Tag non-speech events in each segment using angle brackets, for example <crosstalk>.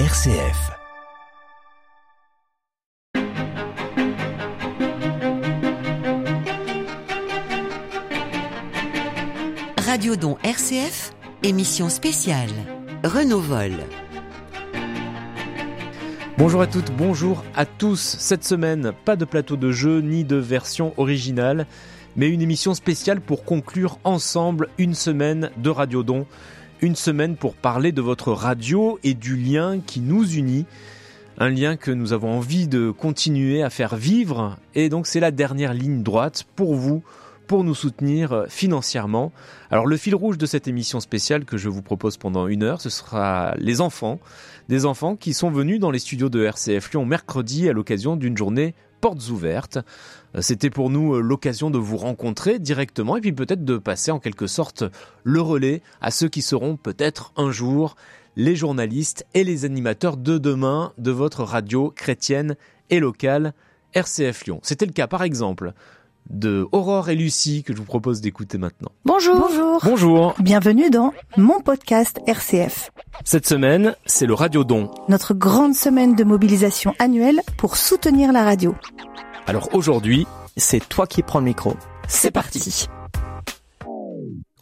RCF. Radio Don RCF, émission spéciale. Renault Vol. Bonjour à toutes, bonjour à tous. Cette semaine, pas de plateau de jeu ni de version originale, mais une émission spéciale pour conclure ensemble une semaine de Radio Don. Une semaine pour parler de votre radio et du lien qui nous unit. Un lien que nous avons envie de continuer à faire vivre. Et donc c'est la dernière ligne droite pour vous pour nous soutenir financièrement. Alors le fil rouge de cette émission spéciale que je vous propose pendant une heure, ce sera les enfants. Des enfants qui sont venus dans les studios de RCF Lyon mercredi à l'occasion d'une journée portes ouvertes. C'était pour nous l'occasion de vous rencontrer directement et puis peut-être de passer en quelque sorte le relais à ceux qui seront peut-être un jour les journalistes et les animateurs de demain de votre radio chrétienne et locale RCF Lyon. C'était le cas par exemple de Aurore et Lucie que je vous propose d'écouter maintenant. Bonjour. Bonjour. Bonjour. Bienvenue dans mon podcast RCF. Cette semaine, c'est le Radio Don. Notre grande semaine de mobilisation annuelle pour soutenir la radio. Alors aujourd'hui, c'est toi qui prends le micro. C'est parti.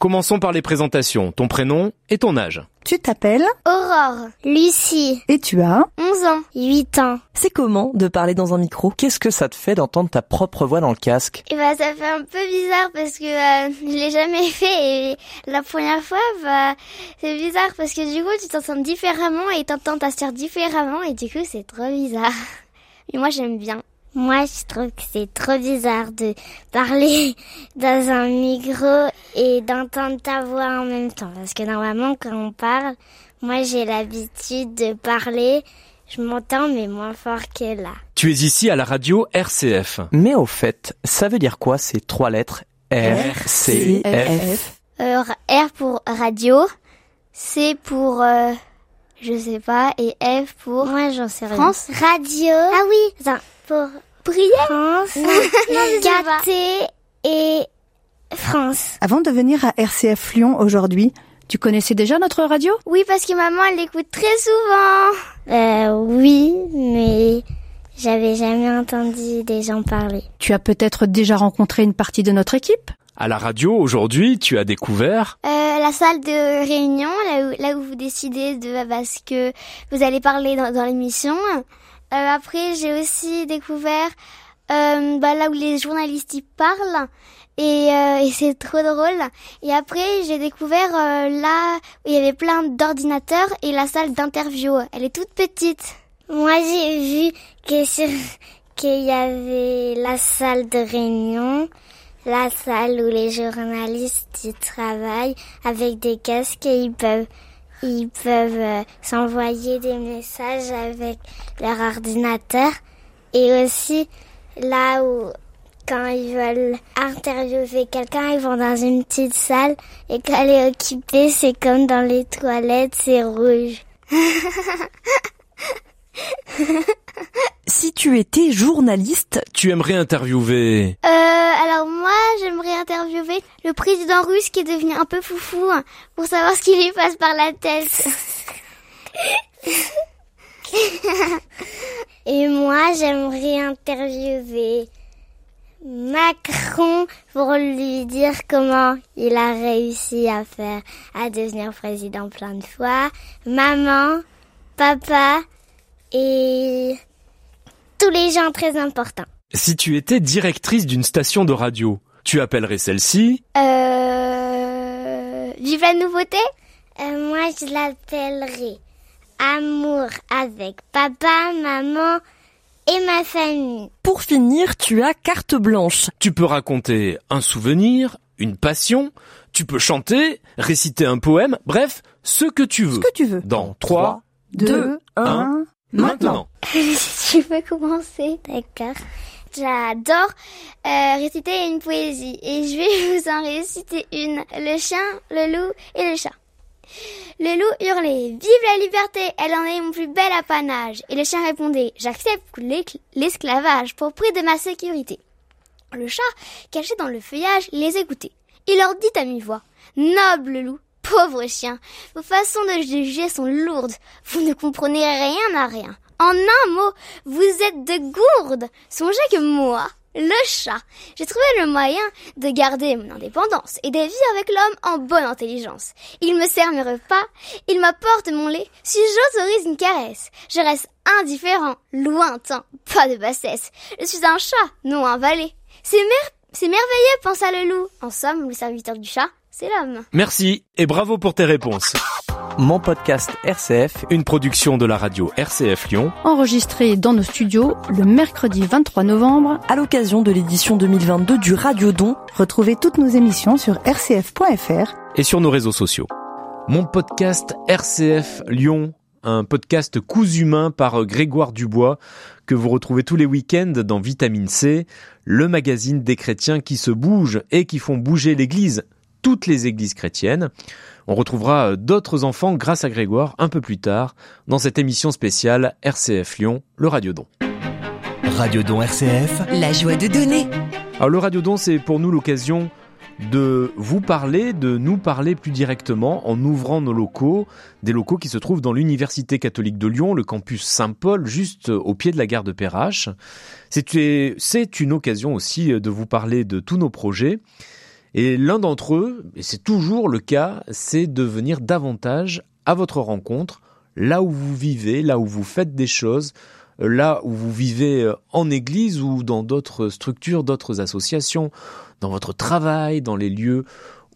Commençons par les présentations. Ton prénom et ton âge. Tu t'appelles Aurore, Lucie. Et tu as 11 ans, 8 ans. C'est comment de parler dans un micro? Qu'est-ce que ça te fait d'entendre ta propre voix dans le casque? Et bah ça fait un peu bizarre parce que euh, je l'ai jamais <laughs> fait et la première fois bah c'est bizarre parce que du coup tu t'entends différemment et t'entends ta sœur différemment et du coup c'est trop bizarre. <laughs> Mais moi j'aime bien. Moi, je trouve que c'est trop bizarre de parler <laughs> dans un micro et d'entendre ta voix en même temps. Parce que normalement, quand on parle, moi, j'ai l'habitude de parler. Je m'entends, mais moins fort que là. Tu es ici à la radio RCF. Mais au fait, ça veut dire quoi ces trois lettres R, C, F? Euh, R pour radio, C pour... Euh, je sais pas, et F pour... Moi, j'en sais rien. France Radio. Ah oui, attends, pour prière France, <laughs> Gâté et France. Avant de venir à RCF Lyon aujourd'hui, tu connaissais déjà notre radio? Oui, parce que maman, elle l'écoute très souvent. Euh, oui, mais j'avais jamais entendu des gens parler. Tu as peut-être déjà rencontré une partie de notre équipe? À la radio, aujourd'hui, tu as découvert euh, la salle de réunion, là où, là où vous décidez de parce que vous allez parler dans, dans l'émission. Euh, après, j'ai aussi découvert euh, bah, là où les journalistes y parlent. Et, euh, et c'est trop drôle. Et après, j'ai découvert là où il y avait plein d'ordinateurs et la salle d'interview. Elle est toute petite. Moi, j'ai vu que sur qu'il y avait la salle de réunion, la salle où les journalistes y travaillent avec des casques et ils peuvent ils peuvent euh, s'envoyer des messages avec leur ordinateur et aussi là où quand ils veulent interviewer quelqu'un, ils vont dans une petite salle et quand elle est occupée, c'est comme dans les toilettes, c'est rouge. <laughs> <laughs> si tu étais journaliste, tu aimerais interviewer? Euh, alors moi, j'aimerais interviewer le président russe qui est devenu un peu foufou hein, pour savoir ce qui lui passe par la tête. <laughs> Et moi, j'aimerais interviewer Macron pour lui dire comment il a réussi à faire, à devenir président plein de fois. Maman, papa et tous les gens très importants. Si tu étais directrice d'une station de radio, tu appellerais celle-ci Euh... Vive la nouveauté? Euh, Moi, je l'appellerais Amour avec papa, maman et ma famille. Pour finir, tu as carte blanche. Tu peux raconter un souvenir, une passion, tu peux chanter, réciter un poème, bref, ce que tu veux. Ce que tu veux. Dans 3, 2, 1, maintenant. <laughs> tu peux commencer, d'accord. J'adore euh, réciter une poésie et je vais <laughs> vous en réciter une. Le chien, le loup et le chat. Le loup hurlait Vive la liberté, elle en est mon plus bel apanage. Et le chien répondait J'accepte l'esclavage pour prix de ma sécurité. Le chat, caché dans le feuillage, les écoutait. Il leur dit à mi-voix Noble loup, Pauvre chien, vos façons de juger sont lourdes. Vous ne comprenez rien à rien. En un mot, vous êtes de gourdes. Songez que moi, le chat, j'ai trouvé le moyen de garder mon indépendance et de vivre avec l'homme en bonne intelligence. Il me sert mes repas, il m'apporte mon lait, si j'autorise une caresse. Je reste indifférent, lointain, pas de bassesse. Je suis un chat, non un valet. C'est merveilleux, pensa le loup. En somme, le serviteur du chat, c'est l'homme. Merci et bravo pour tes réponses. Mon podcast RCF, une production de la radio RCF Lyon, enregistré dans nos studios le mercredi 23 novembre à l'occasion de l'édition 2022 du Radio Don. Retrouvez toutes nos émissions sur rcf.fr et sur nos réseaux sociaux. Mon podcast RCF Lyon un podcast Coups humains par Grégoire Dubois que vous retrouvez tous les week-ends dans Vitamine C, le magazine des chrétiens qui se bougent et qui font bouger l'Église, toutes les églises chrétiennes. On retrouvera d'autres enfants grâce à Grégoire un peu plus tard dans cette émission spéciale RCF Lyon, le Radiodon. Radiodon RCF, la joie de donner. Alors le Radiodon, c'est pour nous l'occasion de vous parler, de nous parler plus directement en ouvrant nos locaux, des locaux qui se trouvent dans l'Université catholique de Lyon, le campus Saint-Paul, juste au pied de la gare de Perrache. C'est une occasion aussi de vous parler de tous nos projets. Et l'un d'entre eux, et c'est toujours le cas, c'est de venir davantage à votre rencontre, là où vous vivez, là où vous faites des choses, là où vous vivez en église ou dans d'autres structures, d'autres associations, dans votre travail, dans les lieux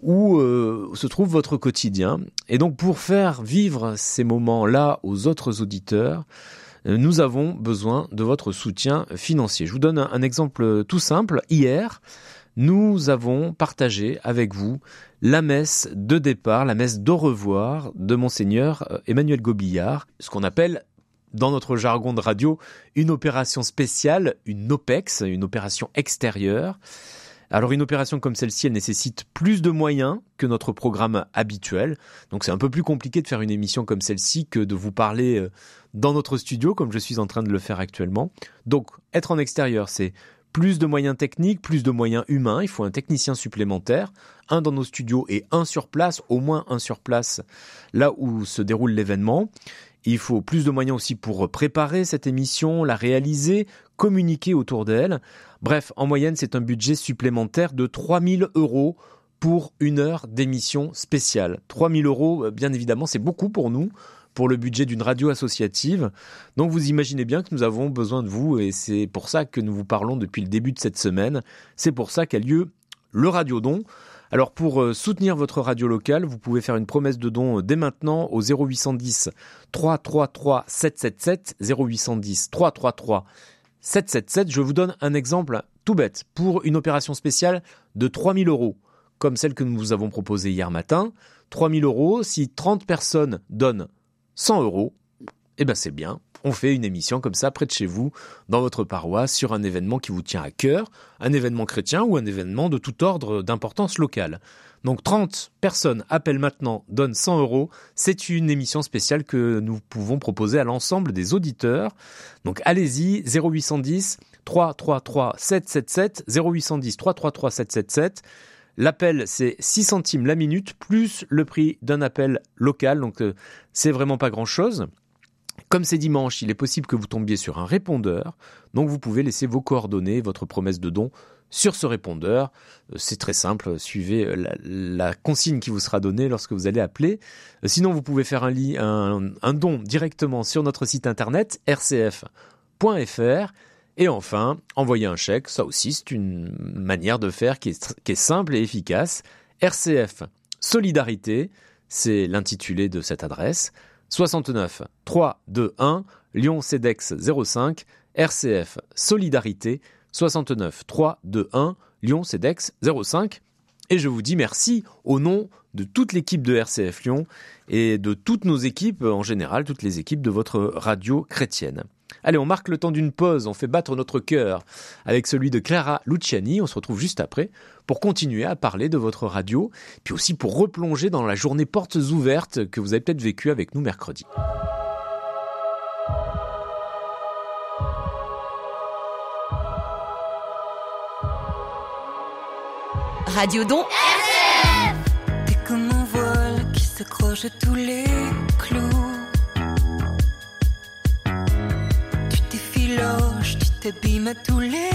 où euh, se trouve votre quotidien. Et donc pour faire vivre ces moments-là aux autres auditeurs, euh, nous avons besoin de votre soutien financier. Je vous donne un, exemple tout simple. Hier, nous avons partagé avec vous la messe de départ, la messe d'au revoir de monseigneur euh, Emmanuel Gobillard, ce qu'on appelle dans notre jargon de radio une opération spéciale, une OPEX, une opération extérieure. Alors une opération comme celle-ci, elle nécessite plus de moyens que notre programme habituel. Donc c'est un peu plus compliqué de faire une émission comme celle-ci que de vous parler euh, dans notre studio comme je suis en train de le faire actuellement. Donc être en extérieur, c'est plus de moyens techniques, plus de moyens humains. Il faut un technicien supplémentaire, un dans nos studios et un sur place, au moins un sur place, là où se déroule l'événement. Il faut plus de moyens aussi pour préparer cette émission, la réaliser, communiquer autour d'elle. Bref, en moyenne, c'est un budget supplémentaire de 3000 euros pour une heure d'émission spéciale. 3000 euros, euh, bien évidemment, c'est beaucoup pour nous, pour le budget d'une radio associative. Donc vous imaginez bien que nous avons besoin de vous et c'est pour ça que nous vous parlons depuis le début de cette semaine. C'est pour ça qu'a lieu le Radio Don. Alors pour euh, soutenir votre radio locale, vous pouvez faire une promesse de don euh, dès maintenant au 0810 333 777 0810 333 777. Je vous donne un exemple tout bête pour une opération spéciale de 3000 euros, comme celle que nous vous avons proposée hier matin. 3000 euros, si 30 personnes donnent 100 euros, eh ben c'est bien. On fait une émission comme ça près de chez vous, dans votre paroisse, sur un événement qui vous tient à cœur, un événement chrétien ou un événement de tout ordre d'importance locale. Donc 30 personnes appellent maintenant, donnent 100 euros. C'est une émission spéciale que nous pouvons proposer à l'ensemble des auditeurs. Donc allez-y, 0810 333 777, 0810 333 777. L'appel, c'est 6 centimes la minute, plus le prix d'un appel local, donc euh, c'est vraiment pas grand-chose. Comme c'est dimanche, il est possible que vous tombiez sur un répondeur, donc vous pouvez laisser vos coordonnées, votre promesse de don sur ce répondeur. Euh, c'est très simple, suivez euh, la, consigne qui vous sera donnée lorsque vous allez appeler. Sinon, vous pouvez faire un, don directement sur notre site internet rcf.fr. Et enfin, envoyer un chèque, ça aussi c'est une manière de faire qui est, simple et efficace. RCF Solidarité, c'est l'intitulé de cette adresse. 69 321 Lyon CEDEX 05 RCF Solidarité 69 3 2 1 Lyon CEDEX 05 et je vous dis merci au nom de toute l'équipe de RCF Lyon et de toutes nos équipes en général, toutes les équipes de votre radio chrétienne. Allez, on marque le temps d'une pause, on fait battre notre cœur avec celui de Clara Luciani. On se retrouve juste après pour continuer à parler de votre radio, puis aussi pour replonger dans la journée portes ouvertes que vous avez peut-être vécue avec nous mercredi. Radio Don. T'es comme un voile qui t'accroches à tous les clous. T'effiloches, tu t'abîmes à tous les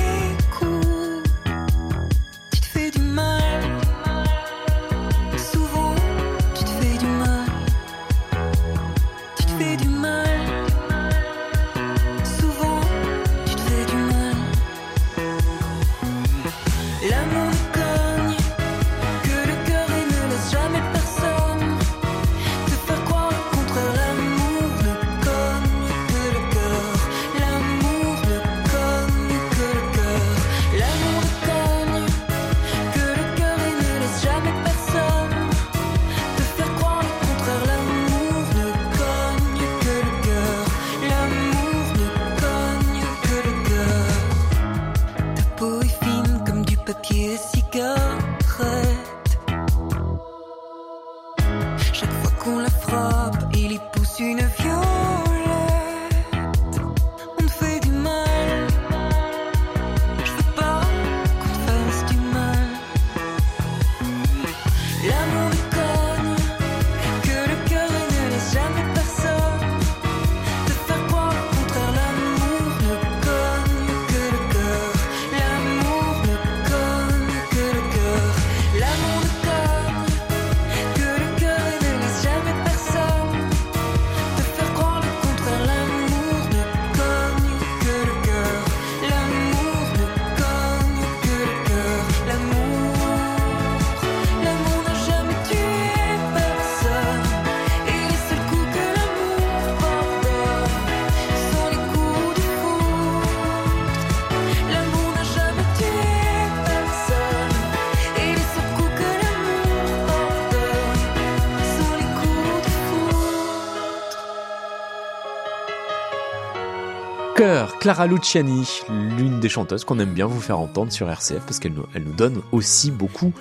Clara Luciani, l'une des chanteuses qu'on aime bien vous faire entendre sur RCF parce qu'elle nous, donne aussi beaucoup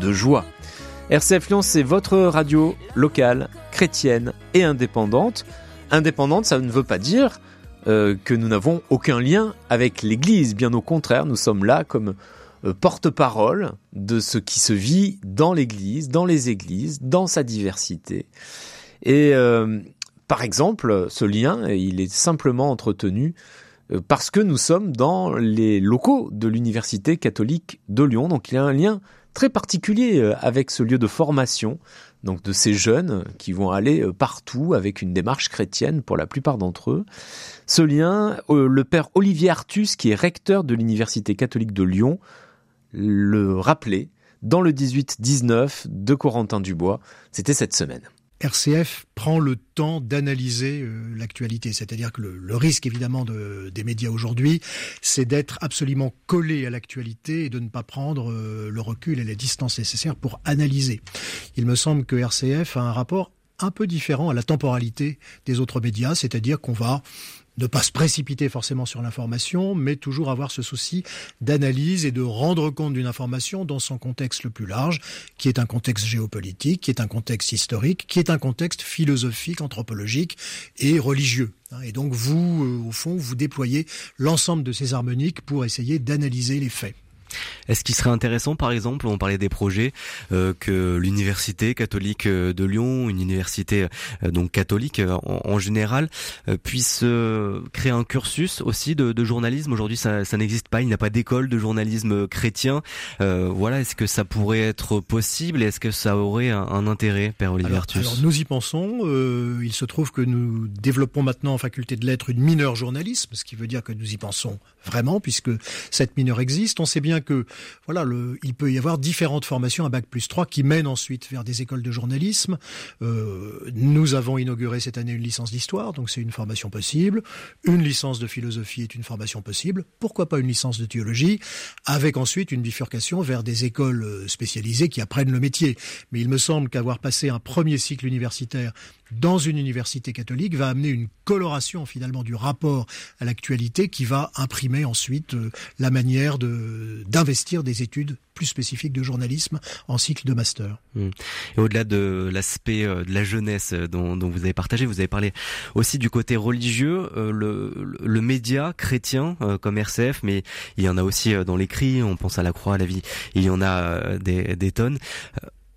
de joie. RCF Lyon, c'est votre radio locale, chrétienne et indépendante. Indépendante, ça ne veut pas dire euh, que nous n'avons aucun lien avec l'Église. Bien au contraire, nous sommes là comme euh, porte-parole de ce qui se vit dans l'Église, dans les églises, dans sa diversité. Et euh, par exemple, ce lien, il est simplement entretenu parce que nous sommes dans les locaux de l'Université catholique de Lyon. Donc il y a un lien très particulier euh, avec ce lieu de formation, donc de ces jeunes qui vont aller euh, partout avec une démarche chrétienne pour la plupart d'entre eux. Ce lien, euh, le père Olivier Artus, qui est recteur de l'Université catholique de Lyon, le rappelait dans le 18-19 de Corentin Dubois. C'était cette semaine. RCF prend le temps d'analyser euh, l'actualité. C'est-à-dire que le, risque, évidemment, de, des médias aujourd'hui, c'est d'être absolument collé à l'actualité et de ne pas prendre euh, le recul et la distance nécessaires pour analyser. Il me semble que RCF a un rapport un peu différent à la temporalité des autres médias, c'est-à-dire qu'on va ne pas se précipiter forcément sur l'information, mais toujours avoir ce souci d'analyse et de rendre compte d'une information dans son contexte le plus large, qui est un contexte géopolitique, qui est un contexte historique, qui est un contexte philosophique, anthropologique et religieux. Et donc vous, euh, au fond, vous déployez l'ensemble de ces harmoniques pour essayer d'analyser les faits. Est-ce qu'il serait intéressant, par exemple, on parlait des projets, euh, que l'université catholique euh, de Lyon, une université euh, donc catholique euh, en, en, général, euh, puisse euh, créer un cursus aussi de, de journalisme? Aujourd'hui, ça, ça n'existe pas. Il n'y a pas d'école de journalisme chrétien. voilà, est-ce que ça pourrait être possible? Est-ce que ça aurait un, un intérêt, Père Olivier alors, alors, nous y pensons. il se trouve que nous développons maintenant en faculté de lettres une mineure journalisme, ce qui veut dire que nous y pensons vraiment, puisque cette mineure existe. On sait bien que voilà, le, il peut y avoir différentes formations à bac plus 3 qui mènent ensuite vers des écoles de journalisme. Euh, nous avons inauguré cette année une licence d'histoire, donc c'est une formation possible. Une licence de philosophie est une formation possible. Pourquoi pas une licence de théologie, avec ensuite une bifurcation vers des écoles spécialisées qui apprennent le métier. Mais il me semble qu'avoir passé un premier cycle universitaire dans une université catholique va amener une coloration finalement du rapport à l'actualité qui va imprimer ensuite euh, la manière de d'investir des études plus spécifiques de journalisme en cycle de master. Mmh. Et au-delà de l'aspect euh, de la jeunesse euh, dont, dont, vous avez partagé, vous avez parlé aussi du côté religieux, le, le média chrétien comme RCF, mais il y en a aussi dans l'écrit, on pense à la croix, à la vie, il y en a des, des tonnes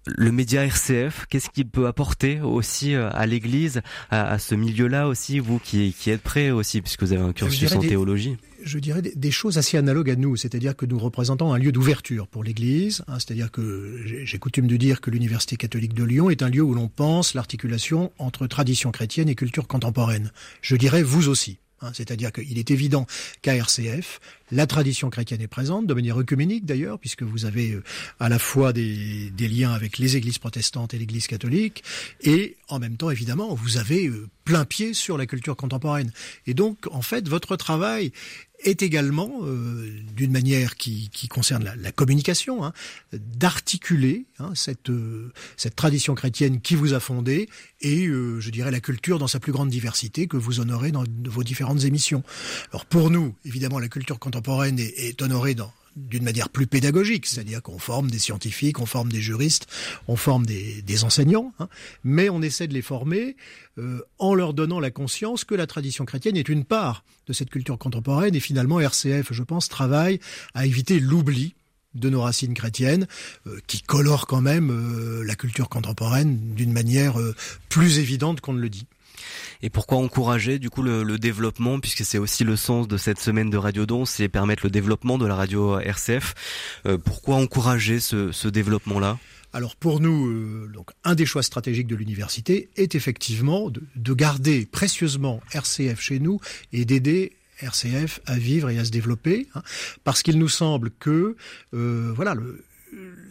le média RCF, qu'est-ce qu'il peut apporter aussi euh, à l'Église, à, ce milieu-là aussi, vous qui, qui êtes prêt aussi, puisque vous avez un cursus en théologie? Je dirais des, choses assez analogues à nous, c'est-à-dire que nous représentons un lieu d'ouverture pour l'Église, hein, c'est-à-dire que j'ai coutume de dire que l'Université catholique de Lyon est un lieu où l'on pense l'articulation entre tradition chrétienne et culture contemporaine. Je dirais vous aussi. Hein, c'est-à-dire qu'il est évident qu'à RCF, la tradition chrétienne est présente, de manière œcuménique d'ailleurs, puisque vous avez euh, à la fois des, liens avec les églises protestantes et l'église catholique, et en même temps, évidemment, vous avez euh, plein pied sur la culture contemporaine. Et donc, en fait, votre travail est également, euh, d'une manière qui, concerne la, communication, hein, d'articuler hein, cette, cette tradition chrétienne qui vous a fondé et, je dirais, la culture dans sa plus grande diversité que vous honorez dans vos différentes émissions. Alors pour nous, évidemment, la culture contemporaine contemporaine est, honorée d'une manière plus pédagogique, c'est-à-dire qu'on forme des scientifiques, on forme des juristes, on forme des, enseignants, hein. mais on essaie de les former euh, en leur donnant la conscience que la tradition chrétienne est une part de cette culture contemporaine, et finalement RCF, je pense, travaille à éviter l'oubli de nos racines chrétiennes, euh, qui colorent quand même euh, la culture contemporaine d'une manière plus évidente qu'on ne le dit. Et pourquoi encourager du coup le, développement, puisque c'est aussi le sens de cette semaine de Radio Don, c'est permettre le développement de la radio RCF. Euh, pourquoi encourager ce, développement-là? Alors pour nous, euh, un des choix stratégiques de l'université est effectivement de, garder précieusement RCF chez nous et d'aider RCF à vivre et à se développer, hein, parce qu'il nous semble que euh, voilà le,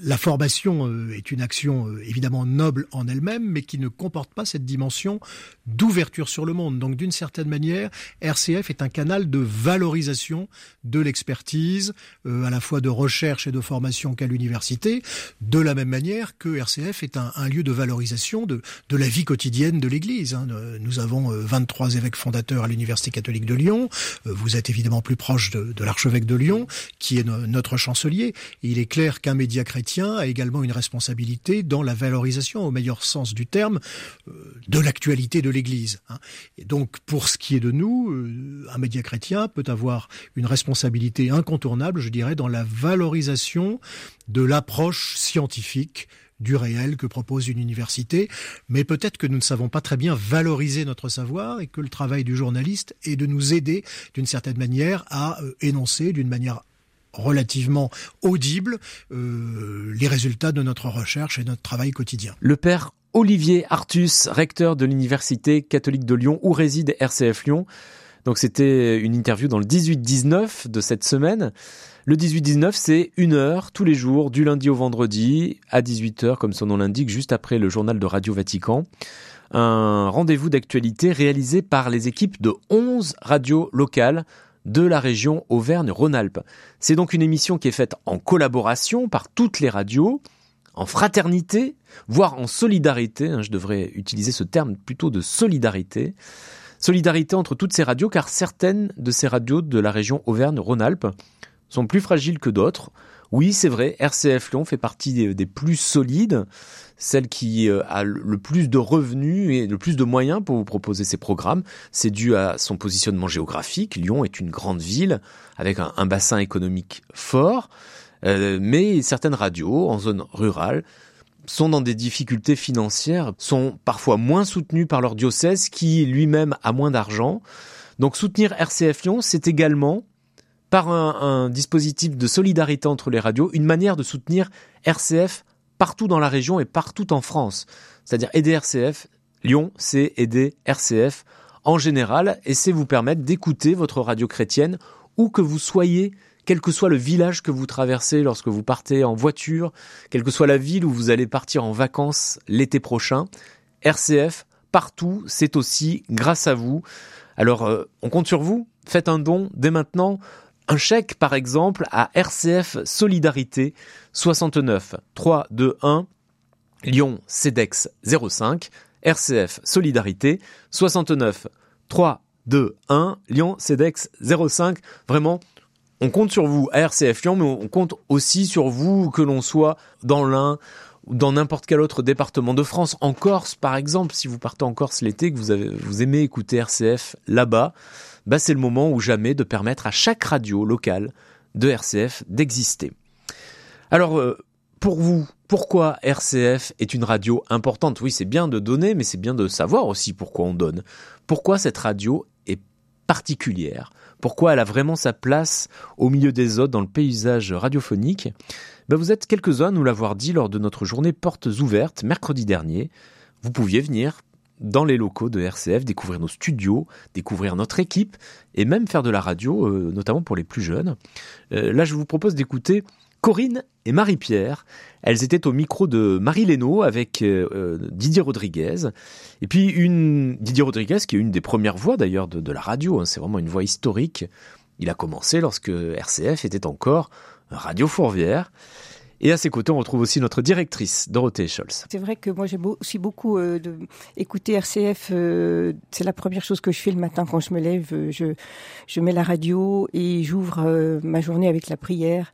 la formation euh, est une action euh, évidemment noble en elle-même, mais qui ne comporte pas cette dimension d'ouverture sur le monde. Donc d'une certaine manière, RCF est un canal de valorisation de l'expertise, euh, à la fois de recherche et de formation qu'à l'université, de la même manière que RCF est un, lieu de valorisation de, la vie quotidienne de l'Église. Hein. Nous avons 23 évêques fondateurs à l'Université catholique de Lyon. Vous êtes évidemment plus proche de, l'archevêque de Lyon, qui est notre chancelier. il est clair qu'un média chrétien a également une responsabilité dans la valorisation, au meilleur sens du terme, euh, de l'actualité de l'Église. Hein. Et donc, pour ce qui est de nous, euh, un média chrétien peut avoir une responsabilité incontournable, je dirais, dans la valorisation de l'approche scientifique du réel que propose une université, mais peut-être que nous ne savons pas très bien valoriser notre savoir et que le travail du journaliste est de nous aider d'une certaine manière à euh, énoncer d'une manière relativement audible euh, les résultats de notre recherche et notre travail quotidien. Le père Olivier Artus, recteur de l'Université catholique de Lyon où réside RCF Lyon. Donc c'était une interview dans le 18-19 de cette semaine. Le 18-19, c'est une heure tous les jours, du lundi au vendredi, à 18h, comme son nom l'indique, juste après le journal de Radio Vatican. Un rendez-vous d'actualité réalisé par les équipes de 11 radios locales de la région Auvergne-Rhône-Alpes. C'est donc une émission qui est faite en collaboration par toutes les radios, en fraternité, voire en solidarité, hein, je devrais utiliser ce terme plutôt de solidarité, solidarité entre toutes ces radios, car certaines de ces radios de la région Auvergne-Rhône-Alpes sont plus fragiles que d'autres. Oui, c'est vrai, RCF Lyon fait partie des plus solides, celle qui euh, a le plus de revenus et le plus de moyens pour vous proposer ces programmes. C'est dû à son positionnement géographique. Lyon est une grande ville avec un, bassin économique fort, euh, mais certaines radios en zone rurale sont dans des difficultés financières, sont parfois moins soutenues par leur diocèse qui lui-même a moins d'argent. Donc soutenir RCF Lyon, c'est également par un, dispositif de solidarité entre les radios, une manière de soutenir RCF partout dans la région et partout en France. C'est-à-dire aider RCF, Lyon, c'est aider RCF en général et c'est vous permettre d'écouter votre radio chrétienne où que vous soyez, quel que soit le village que vous traversez lorsque vous partez en voiture, quelle que soit la ville où vous allez partir en vacances l'été prochain. RCF, partout, c'est aussi grâce à vous. Alors, euh, on compte sur vous. Faites un don dès maintenant. Un chèque, par exemple, à RCF Solidarité 69 321 Lyon CEDEX 05 RCF Solidarité 69 321 Lyon CEDEX 05. Vraiment, on compte sur vous à RCF Lyon, mais on compte aussi sur vous que l'on soit dans l'un dans n'importe quel autre département de France, en Corse par exemple, si vous partez en Corse l'été, que vous, aimez écouter RCF là-bas, bah c'est le moment ou jamais de permettre à chaque radio locale de RCF d'exister. Alors, euh, pour vous, Pourquoi RCF est une radio importante? Oui, c'est bien de donner, mais c'est bien de savoir aussi pourquoi on donne. Pourquoi cette radio est particulière? Pourquoi elle a vraiment sa place au milieu des autres dans le paysage radiophonique? Ben Vous êtes quelques-uns à nous l'avoir dit lors de notre journée Portes ouvertes mercredi dernier. Vous pouviez venir dans les locaux de RCF, découvrir nos studios, découvrir notre équipe et même faire de la radio, euh, notamment pour les plus jeunes. Euh, là, je vous propose d'écouter Corinne et Marie-Pierre. Elles étaient au micro de Marie Lénaud avec euh, Didier Rodriguez. Et puis une Didier Rodriguez qui est une des premières voix d'ailleurs de, la radio. Hein. C'est vraiment une voix historique. Il a commencé lorsque RCF était encore Radio Fourvière. Et à ses côtés, on retrouve aussi notre directrice, Dorothée Scholz. C'est vrai que moi, j'aime aussi beaucoup euh, de écouter RCF. Euh, c'est la première chose que je fais le matin quand je me lève. Euh, je, je mets la radio et j'ouvre ma journée avec la prière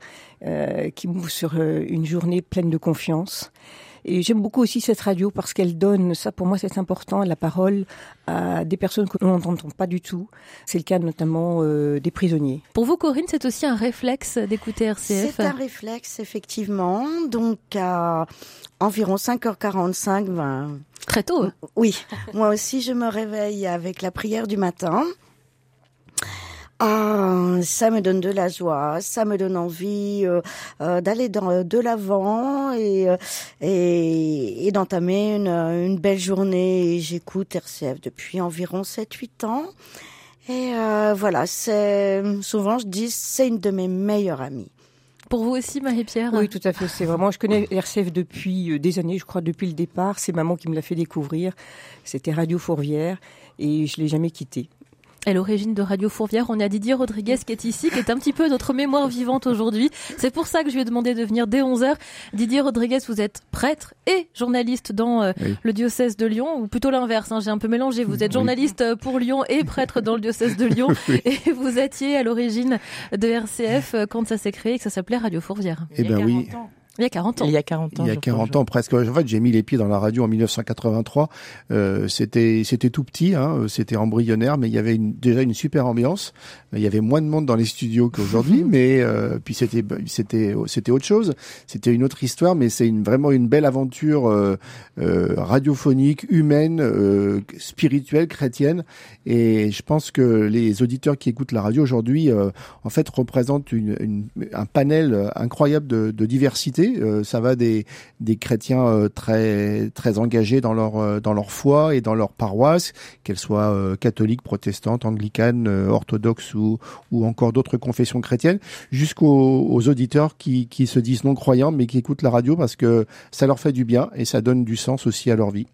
qui m'ouvre sur une journée pleine de confiance. Et j'aime beaucoup aussi cette radio parce qu'elle donne, ça pour moi c'est important, la parole à des personnes que l'on n'entend pas du tout. C'est le cas notamment euh, des prisonniers. Pour vous, Corinne, c'est aussi un réflexe d'écouter RCF C'est un réflexe, effectivement. Donc à environ 5h45, ben... Très tôt. Oui, moi aussi je me réveille avec la prière du matin. Ah, ça me donne de la joie, ça me donne envie euh, euh, d'aller dans de l'avant et euh, et, et d'entamer une, une belle journée. J'écoute RCF depuis environ 7-8 ans. Et voilà, c'est souvent je dis c'est une de mes meilleures amies. Pour vous aussi, Marie-Pierre? Oui, tout à fait. C'est vraiment, je connais RCF depuis des années, je crois depuis le départ. C'est maman qui me l'a fait découvrir. C'était Radio Fourvière et je l'ai jamais quitté à l'origine de Radio Fourvière. On a Didier Rodriguez qui est ici, qui est un petit peu notre mémoire vivante aujourd'hui. C'est pour ça que je lui ai demandé de venir dès 11h. Didier Rodriguez, vous êtes prêtre et journaliste dans euh, le diocèse de Lyon, ou plutôt l'inverse, hein, j'ai un peu mélangé. Vous êtes journaliste euh, pour Lyon et prêtre dans le diocèse de Lyon. <laughs> Et vous étiez à l'origine de RCF euh, quand ça s'est créé, que ça s'appelait Radio Fourvière. Eh ben oui. Il y a 40 ans. Il y a 40 ans. Il y a 40 ans presque. En fait, j'ai mis les pieds dans la radio en 1983. Euh, c'était c'était tout petit, hein, c'était embryonnaire, mais il y avait une, déjà une super ambiance. Il y avait moins de monde dans les studios qu'aujourd'hui, <laughs> mais euh, puis c'était c'était c'était autre chose. C'était une autre histoire, mais c'est une, vraiment une belle aventure euh, euh radiophonique, humaine, euh, spirituelle, chrétienne. Et je pense que les auditeurs qui écoutent la radio aujourd'hui, euh, en fait, représentent une, une, un panel incroyable de, de diversité euh, ça va des, chrétiens euh, très engagés dans leur euh, dans leur foi et dans leur paroisse, qu'elles soient catholiques, protestantes, anglicanes, orthodoxes ou encore d'autres confessions chrétiennes, jusqu'aux aux auditeurs qui qui se disent non croyants mais qui écoutent la radio parce que ça leur fait du bien et ça donne du sens aussi à leur vie.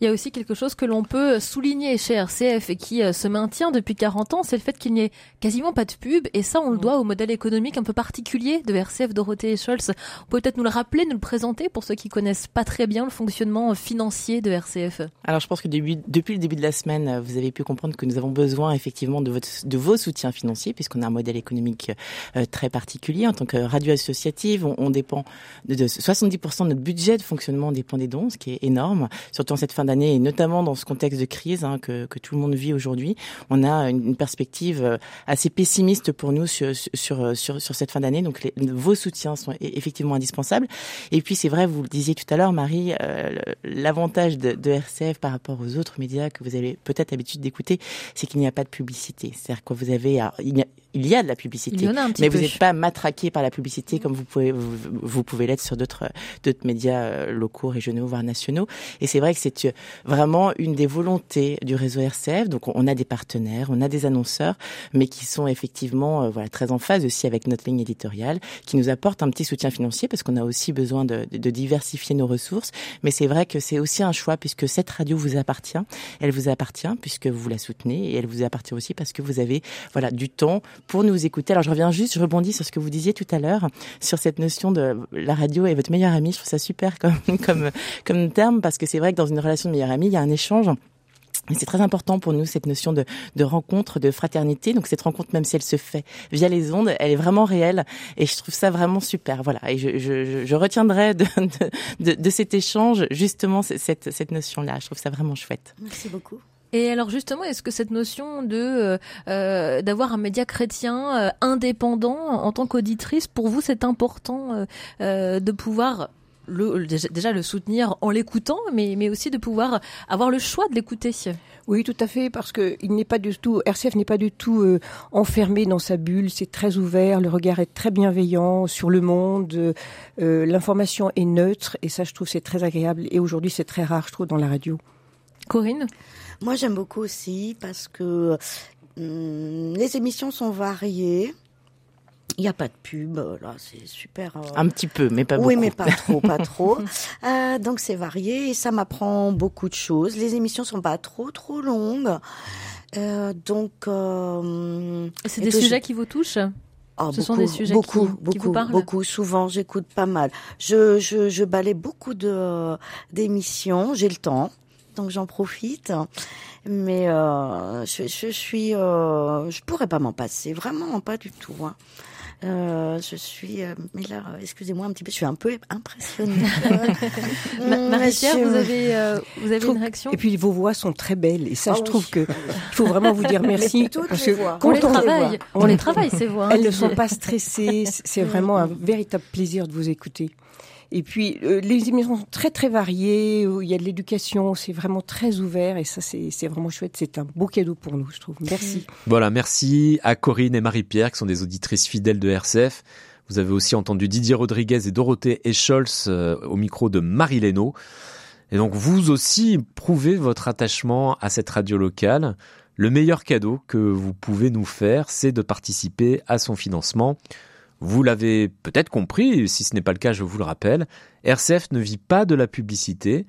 Il y a aussi quelque chose que l'on peut souligner chez RCF et qui euh, se maintient depuis 40 ans, c'est le fait qu'il n'y ait quasiment pas de pub. Et ça, on le doit au modèle économique un peu particulier de RCF, Dorothée et Scholz. Peut-être nous le rappeler, nous le présenter pour ceux qui connaissent pas très bien le fonctionnement financier de RCF. Alors, je pense que depuis, depuis le début de la semaine, vous avez pu comprendre que nous avons besoin effectivement de, votre, de vos soutiens financiers, puisqu'on a un modèle économique euh, très particulier. En tant que radio associative, on, dépend de, de 70% de notre budget de fonctionnement dépend des dons, ce qui est énorme, surtout cette fin d'année et notamment dans ce contexte de crise hein, que, tout le monde vit aujourd'hui, on a une, perspective euh, assez pessimiste pour nous sur, sur, sur, sur cette fin d'année. Donc vos soutiens sont effectivement indispensables. Et puis c'est vrai, vous le disiez tout à l'heure, Marie, euh, l'avantage de, RCF par rapport aux autres médias que vous avez peut-être l'habitude d'écouter, c'est qu'il n'y a pas de publicité. C'est-à-dire que vous avez, il y a de la publicité, mais vous n'êtes pas matraqué par la publicité comme vous pouvez vous, vous pouvez l'être sur d'autres d'autres médias euh, locaux, régionaux, voire nationaux. Et c'est vrai que c'est euh, vraiment une des volontés du réseau RCF. Donc on a des partenaires, on a des annonceurs, mais qui sont effectivement euh, voilà très en phase aussi avec notre ligne éditoriale, qui nous apportent un petit soutien financier parce qu'on a aussi besoin de, de diversifier nos ressources. Mais c'est vrai que c'est aussi un choix puisque cette radio vous appartient, elle vous appartient puisque vous la soutenez et elle vous appartient aussi parce que vous avez voilà du temps pour nous écouter. Alors je reviens juste, je rebondis sur ce que vous disiez tout à l'heure, sur cette notion de la radio est votre meilleur ami. Je trouve ça super comme, <laughs> comme, comme terme parce que c'est vrai que dans une relation de meilleur ami, il y a un échange. Et c'est très important pour nous cette notion de, de, rencontre, de fraternité. Donc cette rencontre, même si elle se fait via les ondes, elle est vraiment réelle. Et je trouve ça vraiment super. Voilà. Et je, je, je retiendrai de, de, de, cet échange justement cette, cette notion-là. Je trouve ça vraiment chouette. Merci beaucoup. Et alors justement, est-ce que cette notion de euh, euh d'avoir un média chrétien euh, indépendant en tant qu'auditrice, pour vous, c'est important euh, de pouvoir le, déjà le soutenir en l'écoutant, mais, mais aussi de pouvoir avoir le choix de l'écouter? Oui, tout à fait, parce que il n'est pas du tout, RCF n'est pas du tout euh, enfermé dans sa bulle. C'est très ouvert, le regard est très bienveillant sur le monde, euh, l'information est neutre, et ça, je trouve, c'est très agréable. Et aujourd'hui, c'est très rare, je trouve, dans la radio. Corinne? Moi, j'aime beaucoup aussi parce que hum, les émissions sont variées. Il n'y a pas de pub, là, c'est super. euh, Un petit peu, mais pas beaucoup. Oui, mais pas trop, pas <laughs> trop. Euh, donc c'est varié et ça m'apprend beaucoup de choses. Les émissions sont pas trop, trop longues. Euh, donc. Euh, C'est et des sujets je- qui vous touchent? Ah, Ce sont des sujets beaucoup, qui, beaucoup, qui vous parlent? beaucoup. Souvent, j'écoute pas mal. Je, je, je balais beaucoup de d'émissions. J'ai le temps, donc j'en profite. Mais euh, je, je suis, euh, je pourrais pas m'en passer, vraiment pas du tout. hein. Euh, je suis, euh, mais là, excusez-moi un petit peu, je suis un peu impressionnée. <laughs> Hum, Marie-Pierre, vous avez, euh, vous avez trouve- une réaction? Et puis vos voix sont très belles, et ça, Ah je oui. trouve que <laughs> il faut vraiment vous dire merci. Parce que quand On les on- travaille, on les travaille ces voix. hein, Elles ne sont pas stressées. C'est <laughs> vraiment un véritable plaisir de vous écouter. Et puis, euh, les émissions sont très, très variées. où Il y a de l'éducation. C'est vraiment très ouvert. Et ça, c'est vraiment chouette. C'est un beau cadeau pour nous, je trouve. Merci. Voilà, merci à Corinne et Marie-Pierre qui sont des auditrices fidèles de RCF. Vous avez aussi entendu Didier Rodriguez et Dorothée Escholz euh, au micro de Marie Leno. Et donc vous aussi prouvez votre attachement à cette radio locale. Le meilleur cadeau que vous pouvez nous faire, c'est de participer à son financement. Vous l'avez peut-être compris, si ce n'est pas le cas, je vous le rappelle, RCF ne vit pas de la publicité,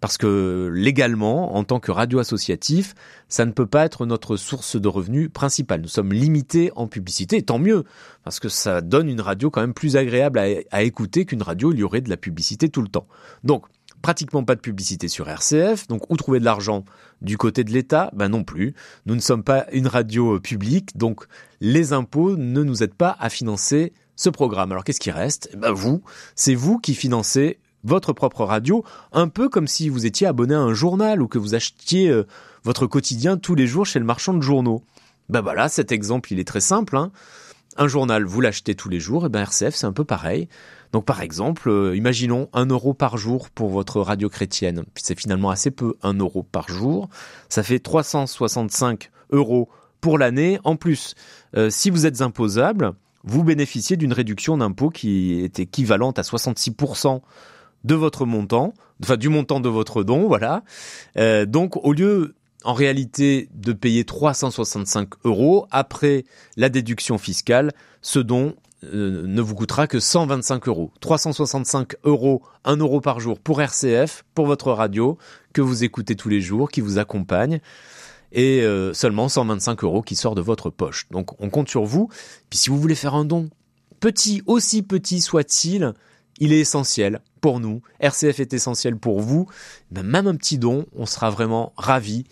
parce que légalement, en tant que radio associatif, ça ne peut pas être notre source de revenus principale. Nous sommes limités en publicité, tant mieux, parce que ça donne une radio quand même plus agréable à, à écouter qu'une radio où il y aurait de la publicité tout le temps. Donc, pratiquement pas de publicité sur RCF, donc où trouver de l'argent du côté de l'État? Ben non plus. Nous ne sommes pas une radio euh, publique, donc les impôts ne nous aident pas à financer ce programme. Alors qu'est-ce qui reste? Eh Ben vous, c'est vous qui financez votre propre radio, un peu comme si vous étiez abonné à un journal ou que vous achetiez euh, votre quotidien tous les jours chez le marchand de journaux. Ben voilà, cet exemple, il est très simple. Hein. Un journal, vous l'achetez tous les jours, et ben RCF, c'est un peu pareil. Donc par exemple, euh, imaginons un euro par jour pour votre radio chrétienne. C'est finalement assez peu, un euro par jour. Ça fait 365 euros pour l'année. En plus, euh, si vous êtes imposable, vous bénéficiez d'une réduction d'impôt qui est équivalente à 66% de votre montant, enfin du montant de votre don, voilà. Euh, donc au lieu en réalité de payer 365 euros après la déduction fiscale, ce don euh, ne vous coûtera que 125 euros. 365 euros, 1 euro par jour pour RCF, pour votre radio, que vous écoutez tous les jours, qui vous accompagne, et euh, seulement 125 euros qui sort de votre poche. Donc on compte sur vous. Puis si vous voulez faire un don, petit, aussi petit soit-il, il est essentiel pour nous. RCF est essentiel pour vous. Ben, même un petit don, on sera vraiment ravis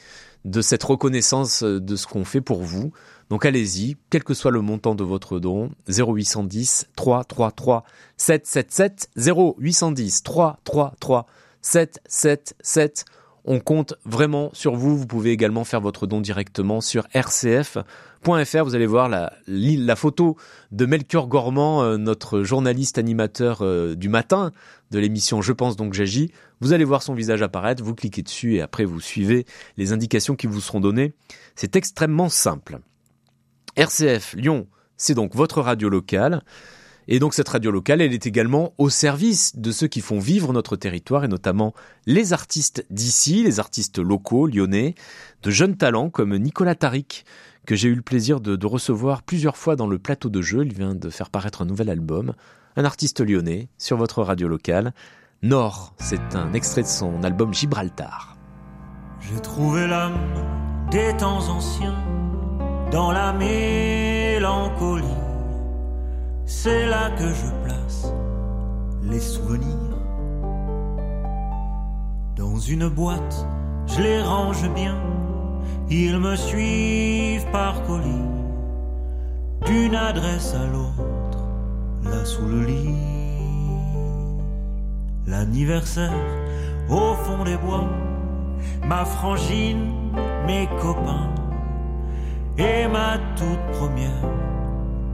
de cette reconnaissance euh, de ce qu'on fait pour vous. Donc allez-y, quel que soit le montant de votre don, 0810 333 777 0810 333 777. On compte vraiment sur vous. Vous pouvez également faire votre don directement sur rcf.fr. Vous allez voir la, photo de Melchior Gormand, euh, notre journaliste animateur euh, du matin de l'émission Je pense donc j'agis. Vous allez voir son visage apparaître, vous cliquez dessus et après vous suivez les indications qui vous seront données. C'est extrêmement simple. RCF Lyon, c'est donc votre radio locale. Et donc cette radio locale, elle est également au service de ceux qui font vivre notre territoire et notamment les artistes d'ici, les artistes locaux lyonnais, de jeunes talents comme Nicolas Tariq, que j'ai eu le plaisir de, de, recevoir plusieurs fois dans le plateau de jeu. Il vient de faire paraître un nouvel album, un artiste lyonnais sur votre radio locale. Nord, c'est un extrait de son album Gibraltar. J'ai trouvé l'âme des temps anciens dans la mélancolie. C'est là que je place les souvenirs. Dans une boîte, je les range bien. Ils me suivent par colis. D'une adresse à l'autre, là sous le lit. L'anniversaire au fond des bois. Ma frangine, mes copains. Et ma toute première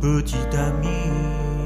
petite amie.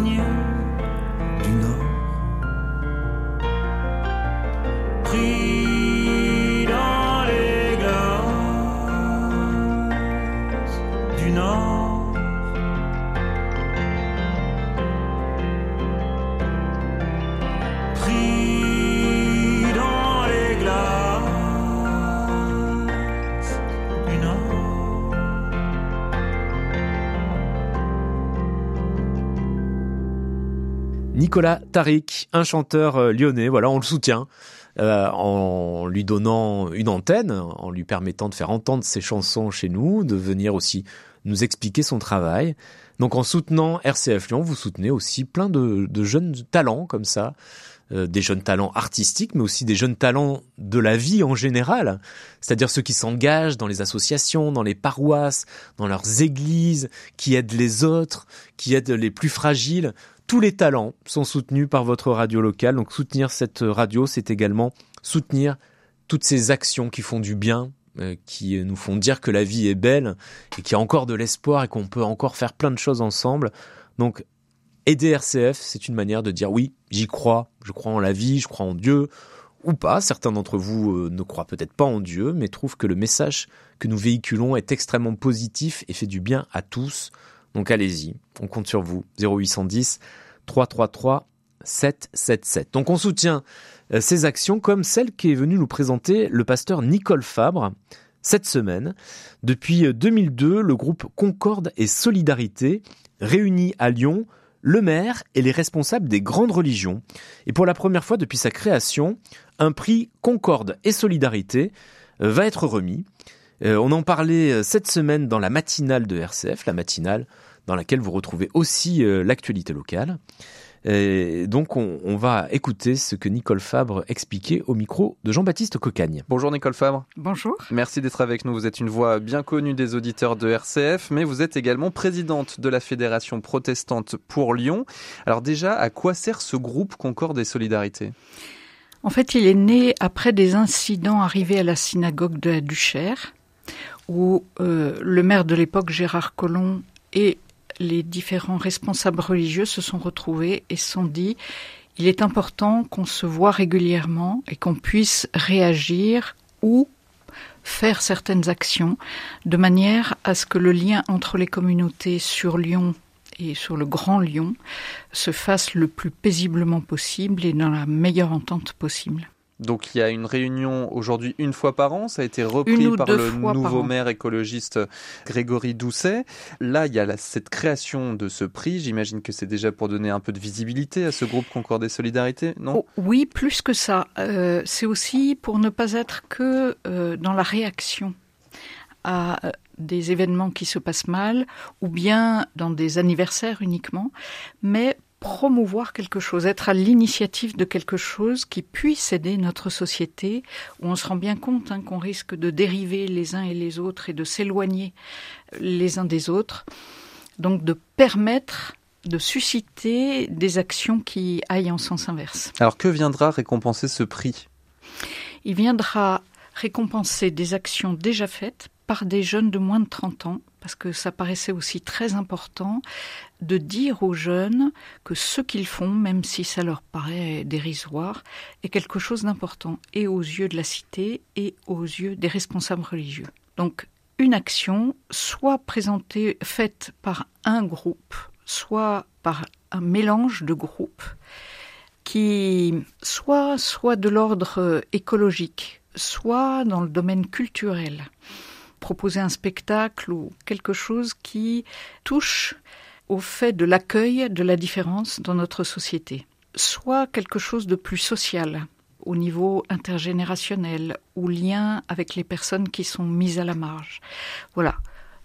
news Nicolas Tariq, un chanteur euh, lyonnais, voilà, on le soutient euh, en lui donnant une antenne, en lui permettant de faire entendre ses chansons chez nous, de venir aussi nous expliquer son travail. Donc en soutenant RCF Lyon, vous soutenez aussi plein de, jeunes talents comme ça, euh, des jeunes talents artistiques, mais aussi des jeunes talents de la vie en général, c'est-à-dire ceux qui s'engagent dans les associations, dans les paroisses, dans leurs églises, qui aident les autres, qui aident les plus fragiles. Tous les talents sont soutenus par votre radio locale. Donc soutenir cette radio, c'est également soutenir toutes ces actions qui font du bien, euh, qui nous font dire que la vie est belle et qu'il y a encore de l'espoir et qu'on peut encore faire plein de choses ensemble. Donc aider RCF, c'est une manière de dire oui, j'y crois, je crois en la vie, je crois en Dieu, ou pas. Certains d'entre vous euh, ne croient peut-être pas en Dieu, mais trouvent que le message que nous véhiculons est extrêmement positif et fait du bien à tous. Donc allez-y, on compte sur vous. 0810 333 777. Donc on soutient euh, ces actions comme celle qui est venue nous présenter le pasteur Nicole Fabre cette semaine. Depuis euh, 2002, le groupe Concorde et Solidarité réunit à Lyon le maire et les responsables des grandes religions. Et pour la première fois depuis sa création, un prix Concorde et Solidarité euh, va être remis. Euh, on en parlait euh, cette semaine dans la matinale de RCF, la matinale dans laquelle vous retrouvez aussi euh, l'actualité locale. Et donc on, on va écouter ce que Nicole Fabre expliquait au micro de Jean-Baptiste Cocagne. Bonjour Nicole Fabre. Bonjour. Merci d'être avec nous. Vous êtes une voix bien connue des auditeurs de RCF, mais vous êtes également présidente de la Fédération protestante pour Lyon. Alors déjà, à quoi sert ce groupe Concorde et Solidarité? En fait, il est né après des incidents arrivés à la synagogue de la Duchère, où euh, le maire de l'époque, Gérard Collomb, et les différents responsables religieux se sont retrouvés et se sont dit il est important qu'on se voit régulièrement et qu'on puisse réagir ou faire certaines actions de manière à ce que le lien entre les communautés sur Lyon et sur le Grand Lyon se fasse le plus paisiblement possible et dans la meilleure entente possible. Donc il y a une réunion aujourd'hui une fois par an, ça a été repris par le par nouveau maire écologiste Grégory Doucet. Là, il y a la- cette création de ce prix, j'imagine que c'est déjà pour donner un peu de visibilité à ce groupe Concorde et Solidarité, non? Oh, oui, plus que ça. Euh, c'est aussi pour ne pas être que euh, dans la réaction à euh, des événements qui se passent mal ou bien dans des anniversaires uniquement, mais promouvoir quelque chose, être à l'initiative de quelque chose qui puisse aider notre société, où on se rend bien compte hein, qu'on risque de dériver les uns et les autres et de s'éloigner les uns des autres. Donc de permettre de susciter des actions qui aillent en sens inverse. Alors que viendra récompenser ce prix? Il viendra récompenser des actions déjà faites par des jeunes de moins de 30 ans, parce que ça paraissait aussi très important de dire aux jeunes que ce qu'ils font, même si ça leur paraît dérisoire, est quelque chose d'important, et aux yeux de la cité, et aux yeux des responsables religieux. Donc, une action soit présentée, faite par un groupe, soit par un mélange de groupes, qui soit, soit de l'ordre écologique, soit dans le domaine culturel. Proposer un spectacle ou quelque chose qui touche au fait de l'accueil de la différence dans notre société. Soit quelque chose de plus social, au niveau intergénérationnel, ou lien avec les personnes qui sont mises à la marge. Voilà.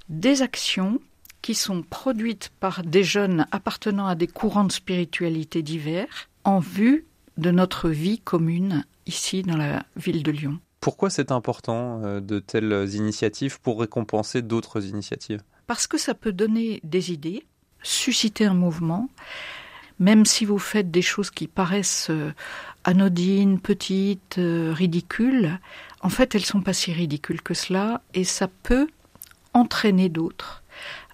Des actions qui sont produites par des jeunes appartenant à des courants de spiritualité divers en vue de notre vie commune ici dans la ville de Lyon. Pourquoi c'est important euh, de telles initiatives pour récompenser d'autres initiatives? Parce que ça peut donner des idées, susciter un mouvement, même si vous faites des choses qui paraissent euh, anodines, petites, euh, ridicules, en fait elles sont pas si ridicules que cela et ça peut entraîner d'autres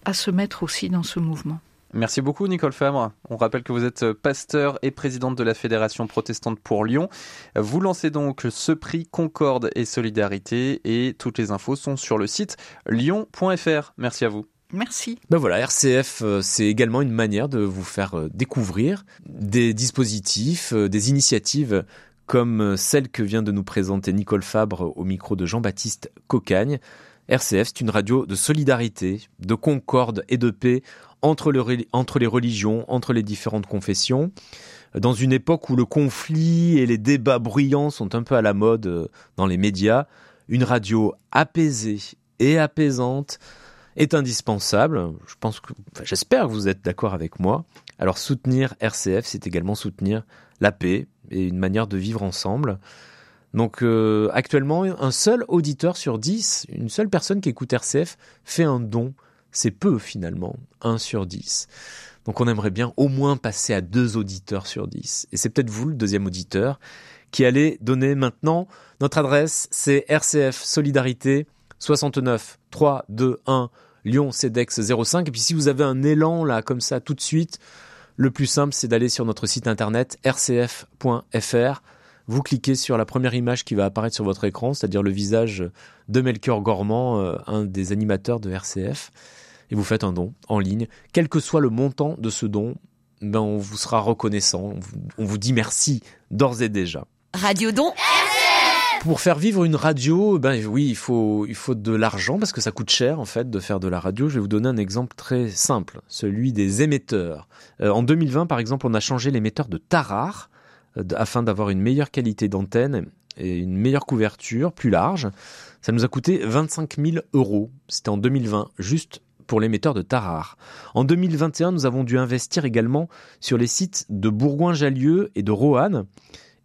à se mettre aussi dans ce mouvement. Merci beaucoup Nicole Fabre. On rappelle que vous êtes pasteur et présidente de la Fédération protestante pour Lyon. Vous lancez donc ce prix Concorde et Solidarité et toutes les infos sont sur le site lyon.fr. Merci à vous. Merci. Ben voilà, RCF, euh, c'est également une manière de vous faire euh, découvrir des dispositifs, euh, des initiatives comme celle que vient de nous présenter Nicole Fabre au micro de Jean-Baptiste Cocagne. RCF, c'est une radio de solidarité, de concorde et de paix entre, les religions, entre les différentes confessions. Dans une époque où le conflit et les débats bruyants sont un peu à la mode dans les médias, une radio apaisée et apaisante est indispensable. J'espère que vous êtes d'accord avec moi. Alors soutenir RCF, c'est également soutenir la paix et une manière de vivre ensemble. Donc euh, actuellement, un seul auditeur sur dix, une seule personne qui écoute RCF fait un don. C'est peu finalement, un sur dix. Donc on aimerait bien au moins passer à deux auditeurs sur dix. Et c'est peut-être vous le deuxième auditeur qui allez donner maintenant notre adresse, c'est RCF Solidarité 69 3 2 1 Lyon CEDEX 05. Et puis si vous avez un élan là comme ça tout de suite, le plus simple c'est d'aller sur notre site internet rcf.fr. Vous cliquez sur la première image qui va apparaître sur votre écran, c'est-à-dire le visage de Melchior Gormand, euh, un des animateurs de RCF, et vous faites un don en ligne. Quel que soit le montant de ce don, ben on vous sera reconnaissant. On vous, dit merci d'ores et déjà. Radio Don. Pour faire vivre une radio, ben oui, il faut, il faut de l'argent parce que ça coûte cher en fait de faire de la radio. Je vais vous donner un exemple très simple, celui des émetteurs. Euh, en 2020, par exemple, on a changé l'émetteur de Tarare afin d'avoir une meilleure qualité d'antenne et une meilleure couverture, plus large. Ça nous a coûté 25 000 euros. C'était en 2020, juste pour l'émetteur de Tarare. En 2021, nous avons dû investir également sur les sites de Bourgoin-Jallieu et de Roanne.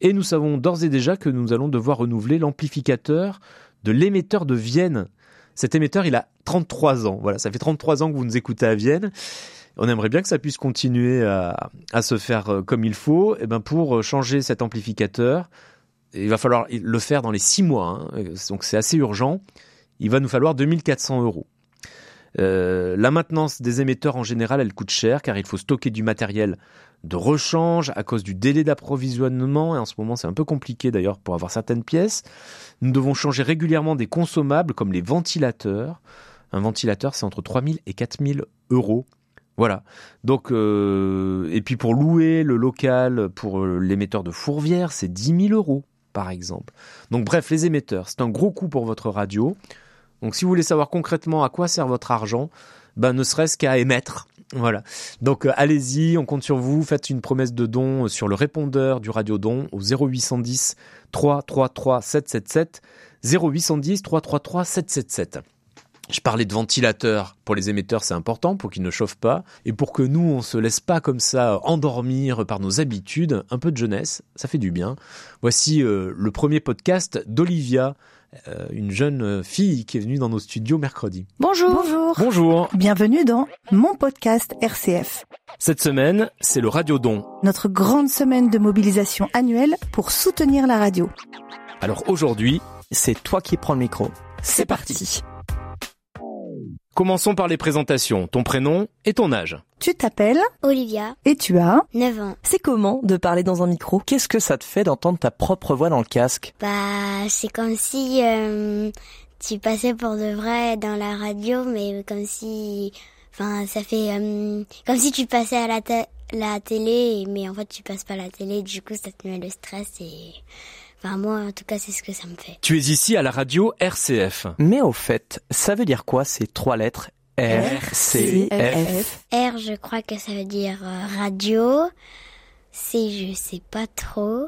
Et nous savons d'ores et déjà que nous allons devoir renouveler l'amplificateur de l'émetteur de Vienne. Cet émetteur, il a 33 ans. Voilà, ça fait 33 ans que vous nous écoutez à Vienne. On aimerait bien que ça puisse continuer à, se faire euh, comme il faut. Et eh ben pour euh, changer cet amplificateur, il va falloir le faire dans les 6 mois. Hein. Donc c'est assez urgent. Il va nous falloir 2400 euros. Euh, la maintenance des émetteurs en général, elle coûte cher car il faut stocker du matériel de rechange à cause du délai d'approvisionnement et en ce moment c'est un peu compliqué d'ailleurs pour avoir certaines pièces. Nous devons changer régulièrement des consommables comme les ventilateurs. Un ventilateur c'est entre 3000 et 4000 euros. Voilà. Donc euh, et puis pour louer le local pour euh, l'émetteur de Fourvière c'est 10 000 euros par exemple. Donc bref les émetteurs c'est un gros coût pour votre radio. Donc si vous voulez savoir concrètement à quoi sert votre argent, ben ne serait-ce qu'à émettre. Voilà. Donc euh, allez-y, on compte sur vous. Faites une promesse de don sur le répondeur du Radio Don au 0810 333 777 0810 333 777. Je parlais de ventilateur. Pour les émetteurs, c'est important pour qu'ils ne chauffent pas. Et pour que nous, on se laisse pas comme ça endormir par nos habitudes, un peu de jeunesse, ça fait du bien. Voici euh, le premier podcast d'Olivia, euh, une jeune fille qui est venue dans nos studios mercredi. Bonjour. Bonjour. Bonjour. Bienvenue dans mon podcast RCF. Cette semaine, c'est le Radio Don. Notre grande semaine de mobilisation annuelle pour soutenir la radio. Alors aujourd'hui, c'est toi qui prends le micro. C'est parti. Commençons par les présentations. Ton prénom et ton âge. Tu t'appelles Olivia. Et tu as 9 ans. C'est comment de parler dans un micro? Qu'est-ce que ça te fait d'entendre ta propre voix dans le casque? Bah, c'est comme si euh, tu passais pour de vrai dans la radio, mais comme si, enfin, ça fait euh, comme si tu passais à la, la télé, mais en fait tu passes pas à la télé. Du coup, ça te met le stress et, enfin moi, en tout cas, c'est ce que ça me fait. Tu es ici à la radio RCF. Mais au fait, ça veut dire quoi ces trois lettres? R, C, F R, je crois que ça veut dire euh, radio. C, je sais pas trop.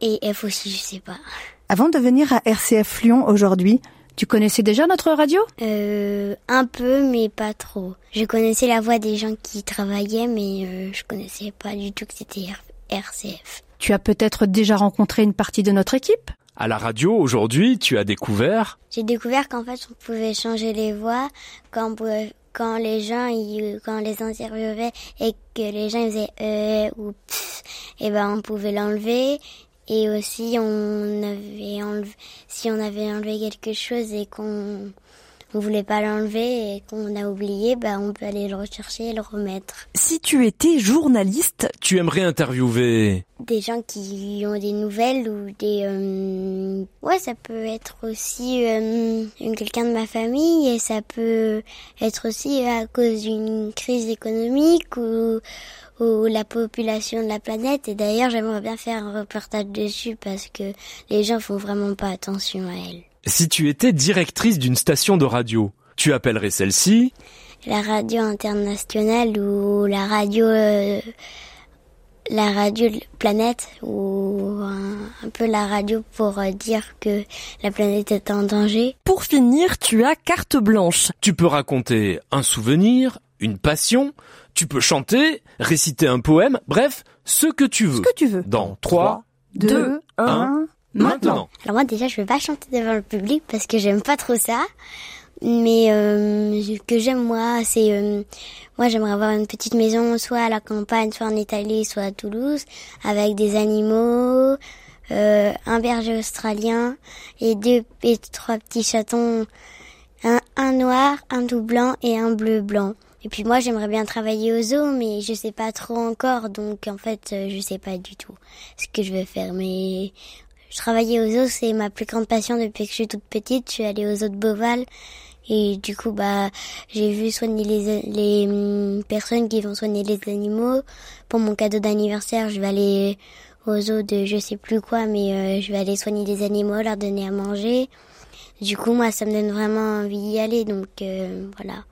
Et F aussi, je sais pas. Avant de venir à RCF Lyon aujourd'hui, tu connaissais déjà notre radio? Euh, un peu, mais pas trop. Je connaissais la voix des gens qui travaillaient, mais euh, je connaissais pas du tout que c'était RCF. Tu as peut-être déjà rencontré une partie de notre équipe? À la radio, aujourd'hui, tu as découvert... J'ai découvert qu'en fait, on pouvait changer les voix quand les gens, ils- quand les interviewait et que les gens ils faisaient euh ou pff, et ben on pouvait l'enlever. Et aussi, on avait enlevé, si on avait enlevé quelque chose et qu'on on voulait pas l'enlever et qu'on a oublié, ben on peut aller le rechercher et le remettre. Si tu étais journaliste, Tu aimerais interviewer... des gens qui ont des nouvelles ou des euh, ouais ça peut être aussi euh, quelqu'un de ma famille et ça peut être aussi à cause d'une crise économique ou ou la population de la planète et d'ailleurs j'aimerais bien faire un reportage dessus parce que les gens font vraiment pas attention à elle. Si tu étais directrice d'une station de radio, tu appellerais celle-ci... La radio internationale ou la radio euh, la radio planète ou un, un peu la radio pour euh, dire que la planète est en danger. pour finir, tu as carte blanche. Tu peux raconter un souvenir, une passion, tu peux chanter, réciter un poème, bref, ce que tu veux. Ce que tu veux. Dans 3, Deux, un, un, maintenant. Alors moi déjà je vais pas chanter devant le public parce que j'aime pas trop ça. Mais euh, ce que j'aime moi c'est euh, moi j'aimerais avoir une petite maison soit à la campagne, soit en Italie, soit à Toulouse avec des animaux, euh, un berger australien et deux et trois petits chatons, un, un noir, un tout blanc et un bleu blanc. Et puis moi j'aimerais bien travailler au zoo mais je sais pas trop encore donc en fait euh, je sais pas du tout ce que je vais faire mais je travaillais aux zoo, c'est ma plus grande passion depuis que je suis toute petite. Je suis allée aux zoo de Beauval et du coup, bah, j'ai vu soigner les, les hum, personnes qui vont soigner les animaux. Pour mon cadeau d'anniversaire, je vais aller aux zoo de je sais plus quoi, mais euh, je vais aller soigner les animaux, leur donner à manger. Du coup, moi, ça me donne vraiment envie d'y aller, donc euh, voilà.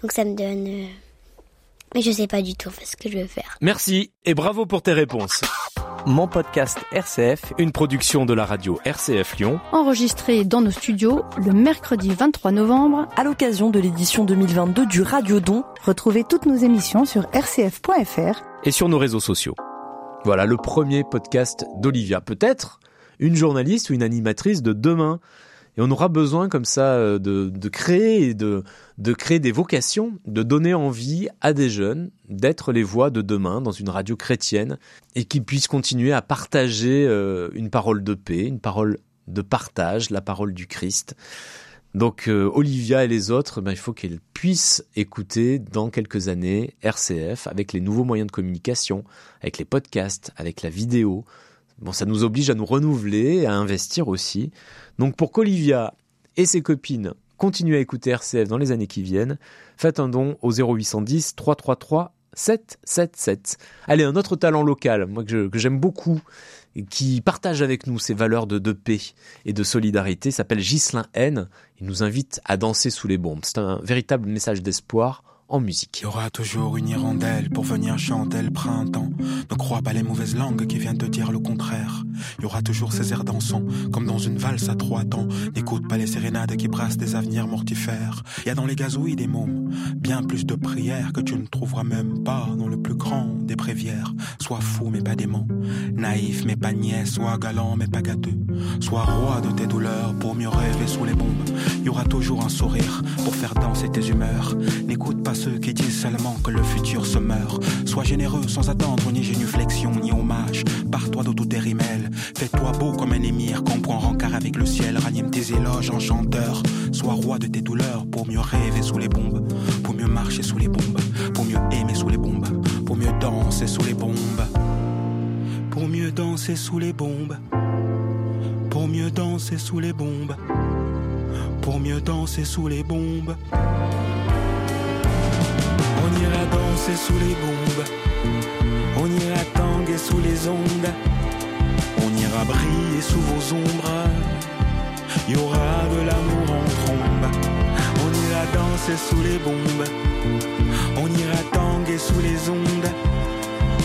Donc ça me donne... euh, Mais je sais pas du tout ce que je veux faire. Merci et bravo pour tes réponses. Mon podcast RCF, Une production de la radio RCF Lyon. Enregistré dans nos studios le mercredi 23 novembre. à l'occasion de l'édition 2022 du Radio Don, Retrouvez toutes nos émissions sur rcf.fr. et sur nos réseaux sociaux. Voilà le premier podcast d'Olivia. Peut-être une journaliste ou une animatrice de demain. Et on aura besoin comme ça euh, de, de créer de, de créer des vocations, de donner envie à des jeunes d'être les voix de demain dans une radio chrétienne et qu'ils puissent continuer à partager euh, une parole de paix, une parole de partage, la parole du Christ. Donc euh, Olivia et les autres, ben, il faut qu'elles puissent écouter dans quelques années RCF avec les nouveaux moyens de communication, avec les podcasts, avec la vidéo. Bon, ça nous oblige à nous renouveler, à investir aussi. Donc pour qu'Olivia et ses copines continuent à écouter RCF dans les années qui viennent, faites un don au 0810 333 777. Allez, un autre talent local, moi que j'aime beaucoup, qui partage avec nous ces valeurs de, de paix et de solidarité, s'appelle Ghislain N. Il nous invite à danser sous les bombes. C'est un véritable message d'espoir Il y aura toujours une hirondelle pour venir chanter le printemps. Ne crois pas les mauvaises langues qui viennent te dire le contraire. Il y aura toujours ces airs dansants, comme dans une valse à trois temps. N'écoute pas les sérénades qui brassent des avenirs mortifères. Il y a dans les gazouilles des mômes, bien plus de prières que tu ne trouveras même pas dans le plus grand des prévières. Sois fou mais pas démon, naïf mais pas niais, sois galant mais pas gâteux. Sois roi de tes douleurs pour mieux rêver sous les bombes. Il y aura toujours un sourire pour faire danser tes humeurs. N'écoute pas ceux qui disent seulement que le futur se meurt. Sois généreux sans attendre ni génuflexion ni hommage. Pars-toi de tous tes rimelles. Fais-toi beau comme un émir, comprends rencard avec le ciel. Ranime tes éloges en chanteur. Sois roi de tes douleurs pour mieux rêver sous les bombes. Pour mieux marcher sous les bombes. Pour mieux aimer sous les bombes. Pour mieux danser sous les bombes. Pour mieux danser sous les bombes. Pour mieux danser sous les bombes. Pour mieux danser sous les bombes. On ira danser sous les bombes. On ira tanguer sous les ondes. On ira briller sous vos ombres. Y aura de l'amour en trombe. On ira danser sous les bombes. On ira tanguer sous les ondes.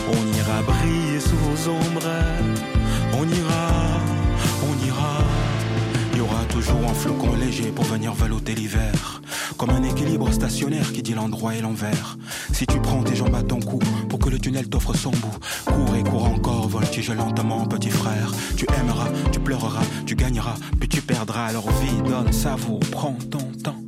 On ira briller sous vos ombres. On ira, on ira. Y aura toujours un flocon léger pour venir velouter l'hiver. Comme un équilibre stationnaire qui dit l'endroit et l'envers. Si tu prends tes jambes à ton cou pour que le tunnel t'offre son bout, cours et cours encore, voltige lentement, petit frère. Tu aimeras, tu pleureras, tu gagneras, puis tu perdras. Alors vie, donne, savoure, prends ton temps.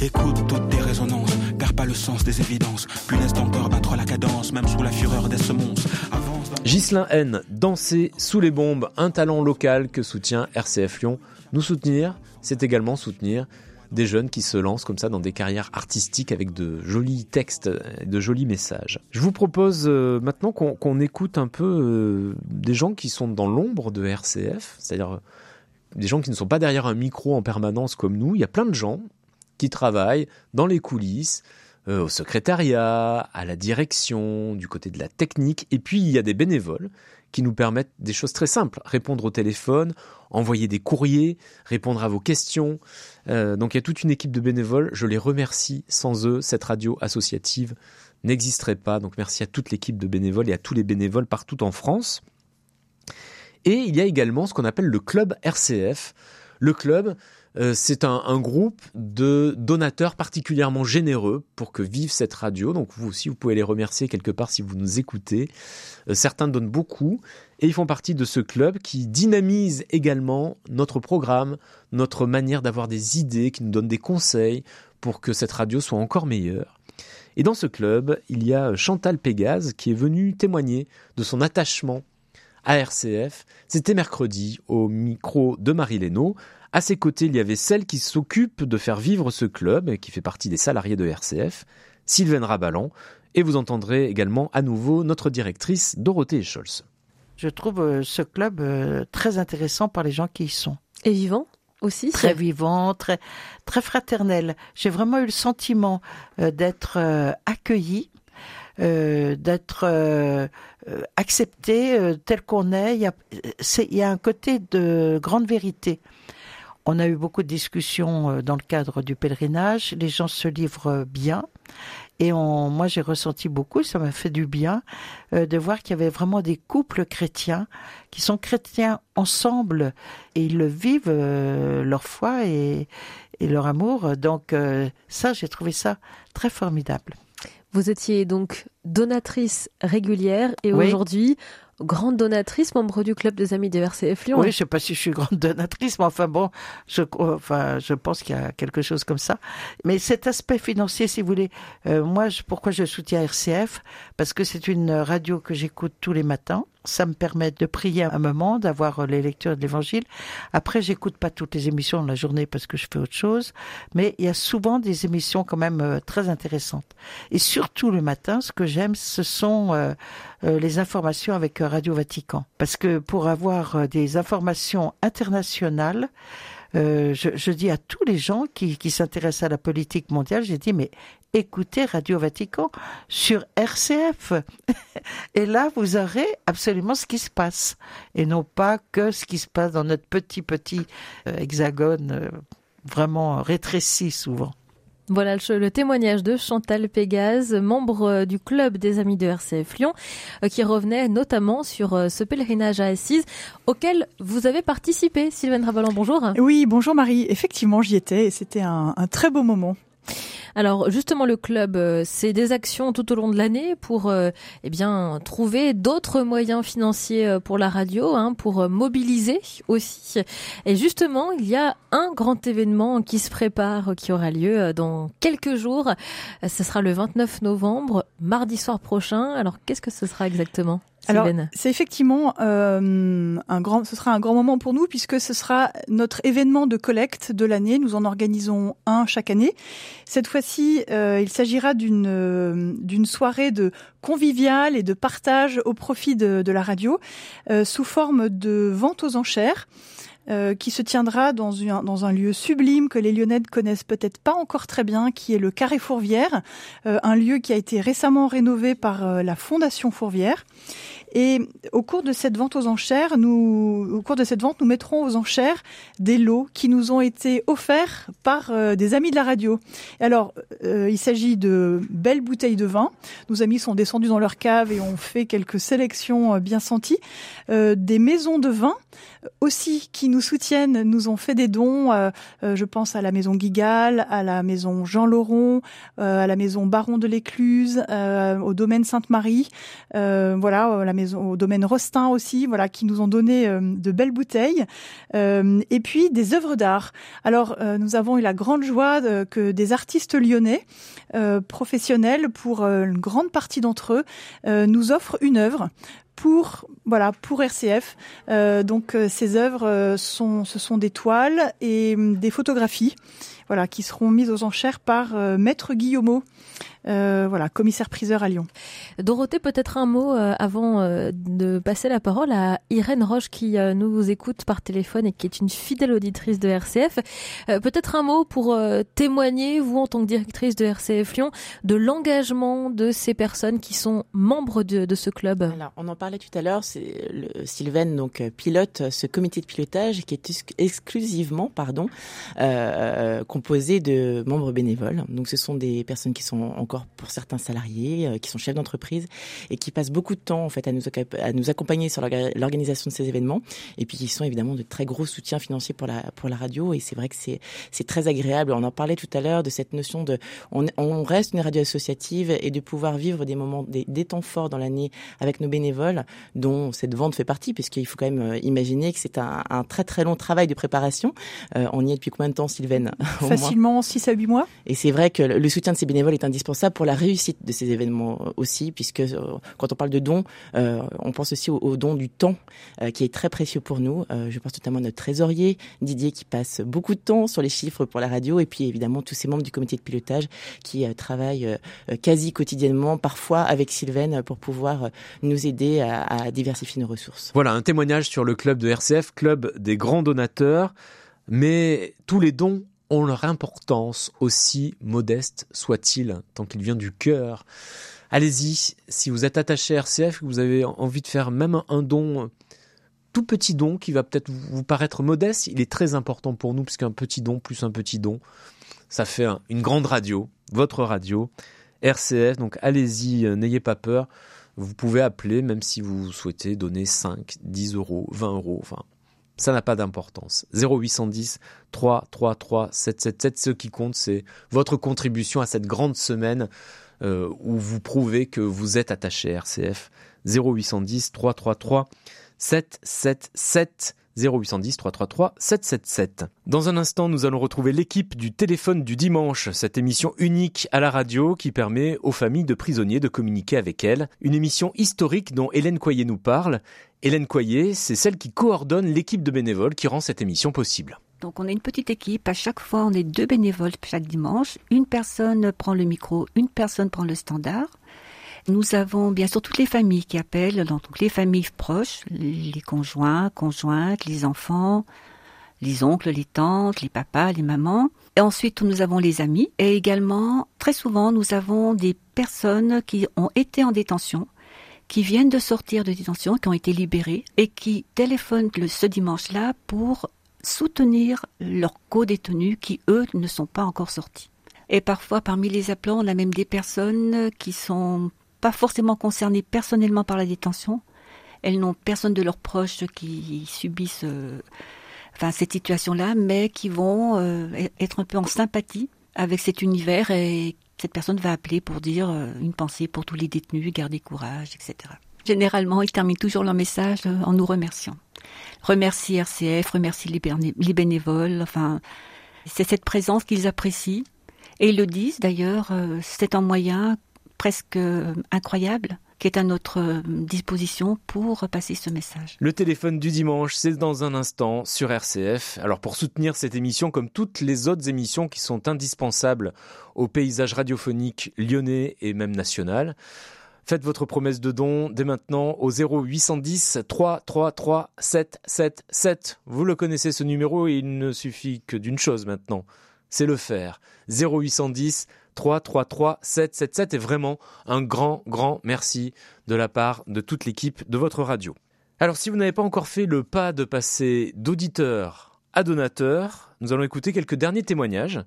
Écoute toutes tes résonances, perds pas le sens des évidences, puis laisse ton battre la cadence, même sous la fureur des semonces. Avance N, danser sous les bombes, un talent local que soutient RCF Lyon. Nous soutenir, c'est également soutenir des jeunes qui se lancent comme ça dans des carrières artistiques avec de jolis textes, de jolis messages. Je vous propose euh, maintenant qu'on écoute un peu euh, des gens qui sont dans l'ombre de RCF, c'est-à-dire euh, des gens qui ne sont pas derrière un micro en permanence comme nous. Il y a plein de gens qui travaillent dans les coulisses, au secrétariat, à la direction, du côté de la technique, et puis il y a des bénévoles qui nous permettent des choses très simples, répondre au téléphone, envoyer des courriers, répondre à vos questions. Euh, donc il y a toute une équipe de bénévoles, je les remercie, sans eux, cette radio associative n'existerait pas. Donc merci à toute l'équipe de bénévoles et à tous les bénévoles partout en France. Et il y a également ce qu'on appelle le club RCF. Le club, euh, c'est un, groupe de donateurs particulièrement généreux pour que vive cette radio. Donc vous aussi, vous pouvez les remercier quelque part si vous nous écoutez. Euh, certains donnent beaucoup et ils font partie de ce club qui dynamise également notre programme, notre manière d'avoir des idées, qui nous donne des conseils pour que cette radio soit encore meilleure. Et dans ce club, il y a Chantal Pégase qui est venue témoigner de son attachement à RCF. C'était mercredi au micro de Marie Lénaud. À ses côtés, il y avait celle qui s'occupe de faire vivre ce club et qui fait partie des salariés de RCF, Sylvaine Rabalan. Et vous entendrez également à nouveau notre directrice Dorothée Scholz. Je trouve euh, ce club euh, très intéressant par les gens qui y sont. Et vivant aussi Très vivant, très, très fraternel. J'ai vraiment eu le sentiment euh, d'être accueilli, euh, d'être euh, accepté euh, tel qu'on est. Il y, a, c'est- il y a un côté de grande vérité. On a eu beaucoup de discussions euh, dans le cadre du pèlerinage. Les gens se livrent euh, bien. Et on, moi, j'ai ressenti beaucoup, ça m'a fait du bien euh, de voir qu'il y avait vraiment des couples chrétiens qui sont chrétiens ensemble et ils le vivent, euh, leur foi et, et leur amour. Donc euh, ça, j'ai trouvé ça très formidable. Vous étiez donc donatrice régulière et Oui. aujourd'hui grande donatrice, membre du club des amis des RCF Lyon. Oui, je sais pas si je suis grande donatrice, mais enfin bon, je, enfin, je pense qu'il y a quelque chose comme ça. Mais cet aspect financier, si vous voulez, euh, moi, je, pourquoi je soutiens RCF Parce que c'est une radio que j'écoute tous les matins. Ça me permet de prier un moment, d'avoir les lectures de l'Évangile. Après, j'écoute pas toutes les émissions de la journée parce que je fais autre chose, mais il y a souvent des émissions quand même euh, très intéressantes. Et surtout le matin, ce que j'aime, ce sont euh, les informations avec euh, Radio Vatican. Parce que pour avoir euh, des informations internationales, euh, je, je dis à tous les gens qui, qui s'intéressent à la politique mondiale, j'ai dit, mais écoutez Radio Vatican sur RCF. <laughs> Et là, vous aurez absolument ce qui se passe. Et non pas que ce qui se passe dans notre petit, petit euh, hexagone euh, vraiment rétréci souvent. Voilà le, témoignage de Chantal Pégase, membre euh, du club des amis de RCF Lyon, euh, qui revenait notamment sur euh, ce pèlerinage à Assise auquel vous avez participé. Sylvaine Ravalan, bonjour. Oui, bonjour Marie. Effectivement, j'y étais et c'était un très beau moment. Alors justement le club, euh, c'est des actions tout au long de l'année pour euh, eh bien trouver d'autres moyens financiers euh, pour la radio, hein, pour mobiliser aussi. Et justement, il y a un grand événement qui se prépare, qui aura lieu dans quelques jours. Ce sera le 29 novembre, mardi soir prochain. Alors qu'est-ce que ce sera exactement? Alors, c'est effectivement euh, un grand, ce sera un grand moment pour nous puisque ce sera notre événement de collecte de l'année. Nous en organisons un chaque année. Cette fois-ci, euh, il s'agira d'une euh, d'une soirée de conviviale et de partage au profit de, de la radio euh, sous forme de vente aux enchères. Euh, qui se tiendra dans, une, dans un lieu sublime que les Lyonnais ne connaissent peut-être pas encore très bien, qui est le Carré Fourvière, euh, un lieu qui a été récemment rénové par euh, la Fondation Fourvière. Et au cours de cette vente aux enchères, nous, au cours de cette vente, nous mettrons aux enchères des lots qui nous ont été offerts par euh, des amis de la radio. Alors, euh, il s'agit de belles bouteilles de vin. Nos amis sont descendus dans leur cave et ont fait quelques sélections euh, bien senties. Des maisons de vin aussi qui nous soutiennent, nous ont fait des dons. Euh, euh, je pense à la maison Guigal, à la maison Jean Lauron, à la maison Baron de l'Écluse, au domaine Sainte-Marie. voilà, la maison au domaine Rostin aussi, voilà, qui nous ont donné euh, de belles bouteilles, euh, et puis des œuvres d'art. Alors, euh, nous avons eu la grande joie que des artistes lyonnais professionnels, pour une grande partie d'entre eux, nous offrent une œuvre pour voilà pour RCF. Euh, donc ces œuvres sont ce sont des toiles et hum, des photographies voilà qui seront mises aux enchères par euh, Maître Guillaumeau euh, voilà, commissaire priseur à Lyon. Dorothée, peut-être un mot euh, avant euh, de passer la parole à Irène Roche qui euh, nous écoute par téléphone et qui est une fidèle auditrice de RCF. Euh, peut-être un mot pour euh, témoigner, vous en tant que directrice de RCF Lyon, de l'engagement de ces personnes qui sont membres de, de ce club. Alors, on en parlait tout à l'heure, c'est le Sylvain donc pilote ce comité de pilotage qui est exclusivement, pardon, composé de membres bénévoles. Donc, ce sont des personnes qui sont en encore pour certains salariés euh, qui sont chefs d'entreprise et qui passent beaucoup de temps en fait à nous, à nous accompagner sur l'organisation de ces événements et puis qui sont évidemment de très gros soutiens financiers pour la pour la radio et c'est vrai que c'est très agréable. On en parlait tout à l'heure de cette notion de on, on, reste une radio associative et de pouvoir vivre des moments des, des temps forts dans l'année avec nos bénévoles dont cette vente fait partie puisqu'il faut quand même euh, imaginer que c'est un, un, très très long travail de préparation. Euh, on y est depuis combien de temps Sylvaine? <laughs> Facilement 6 à 8 mois. Et c'est vrai que le soutien de ces bénévoles est indispensable pour la réussite de ces événements aussi, puisque euh, quand on parle de dons, euh, on pense aussi au, au, don du temps, euh, qui est très précieux pour nous. Euh, je pense notamment à notre trésorier, Didier, qui passe beaucoup de temps sur les chiffres pour la radio, et puis évidemment tous ces membres du comité de pilotage qui euh, travaillent quasi quotidiennement, parfois avec Sylvain, pour pouvoir nous aider à, à diversifier nos ressources. Voilà, un témoignage sur le club de RCF, club des grands donateurs, mais tous les dons ont leur importance, aussi modeste soit-il, tant qu'il vient du cœur. Allez-y, si vous êtes attaché à RCF, que vous avez envie de faire même un don, tout petit don qui va peut-être vous paraître modeste, il est très important pour nous, puisqu'un petit don plus un petit don, ça fait une grande radio, votre radio, RCF, donc allez-y, n'ayez pas peur. Vous pouvez appeler, même si vous souhaitez donner 5, 10 euros, 20 euros, enfin, ça n'a pas d'importance. 0810 333 777, ce qui compte, c'est votre contribution à cette grande semaine euh, où vous prouvez que vous êtes attaché à RCF. 0810 333 777. 0810 333 777. Dans un instant, nous allons retrouver l'équipe du téléphone du dimanche, cette émission unique à la radio qui permet aux familles de prisonniers de communiquer avec elles. Une émission historique dont Hélène Coyer nous parle. Hélène Coyer, c'est celle qui coordonne l'équipe de bénévoles qui rend cette émission possible. Donc on est une petite équipe, à chaque fois on est deux bénévoles chaque dimanche. Une personne prend le micro, une personne prend le standard. Nous avons bien sûr toutes les familles qui appellent, donc les familles proches, les conjoints, conjointes, les enfants, les oncles, les tantes, les papas, les mamans. Et ensuite, nous avons les amis. Et également, très souvent, nous avons des personnes qui ont été en détention, qui viennent de sortir de détention, qui ont été libérées et qui téléphonent ce dimanche-là pour soutenir leurs co-détenus qui, eux, ne sont pas encore sortis. Et parfois, parmi les appelants, on a même des personnes qui sont pas forcément concernées personnellement par la détention. Elles n'ont personne de leurs proches qui subissent euh, enfin, cette situation-là, mais qui vont euh, être un peu en sympathie avec cet univers et cette personne va appeler pour dire euh, une pensée pour tous les détenus, garder courage, etc. Généralement, ils terminent toujours leur message en nous remerciant. Remercie RCF, remercie les, les bénévoles, enfin, c'est cette présence qu'ils apprécient. Et ils le disent d'ailleurs, euh, c'est un moyen presque euh, incroyable qui est à notre euh, disposition pour passer ce message. Le téléphone du dimanche, c'est dans un instant sur RCF. Alors pour soutenir cette émission, comme toutes les autres émissions qui sont indispensables au paysage radiophonique lyonnais et même national, Faites votre promesse de don dès maintenant au 0810 333 777. Vous le connaissez ce numéro et il ne suffit que d'une chose maintenant, c'est le faire. 0810 333 777 et vraiment un grand, grand merci de la part de toute l'équipe de votre radio. Alors si vous n'avez pas encore fait le pas de passer d'auditeur à nous allons écouter quelques derniers témoignages.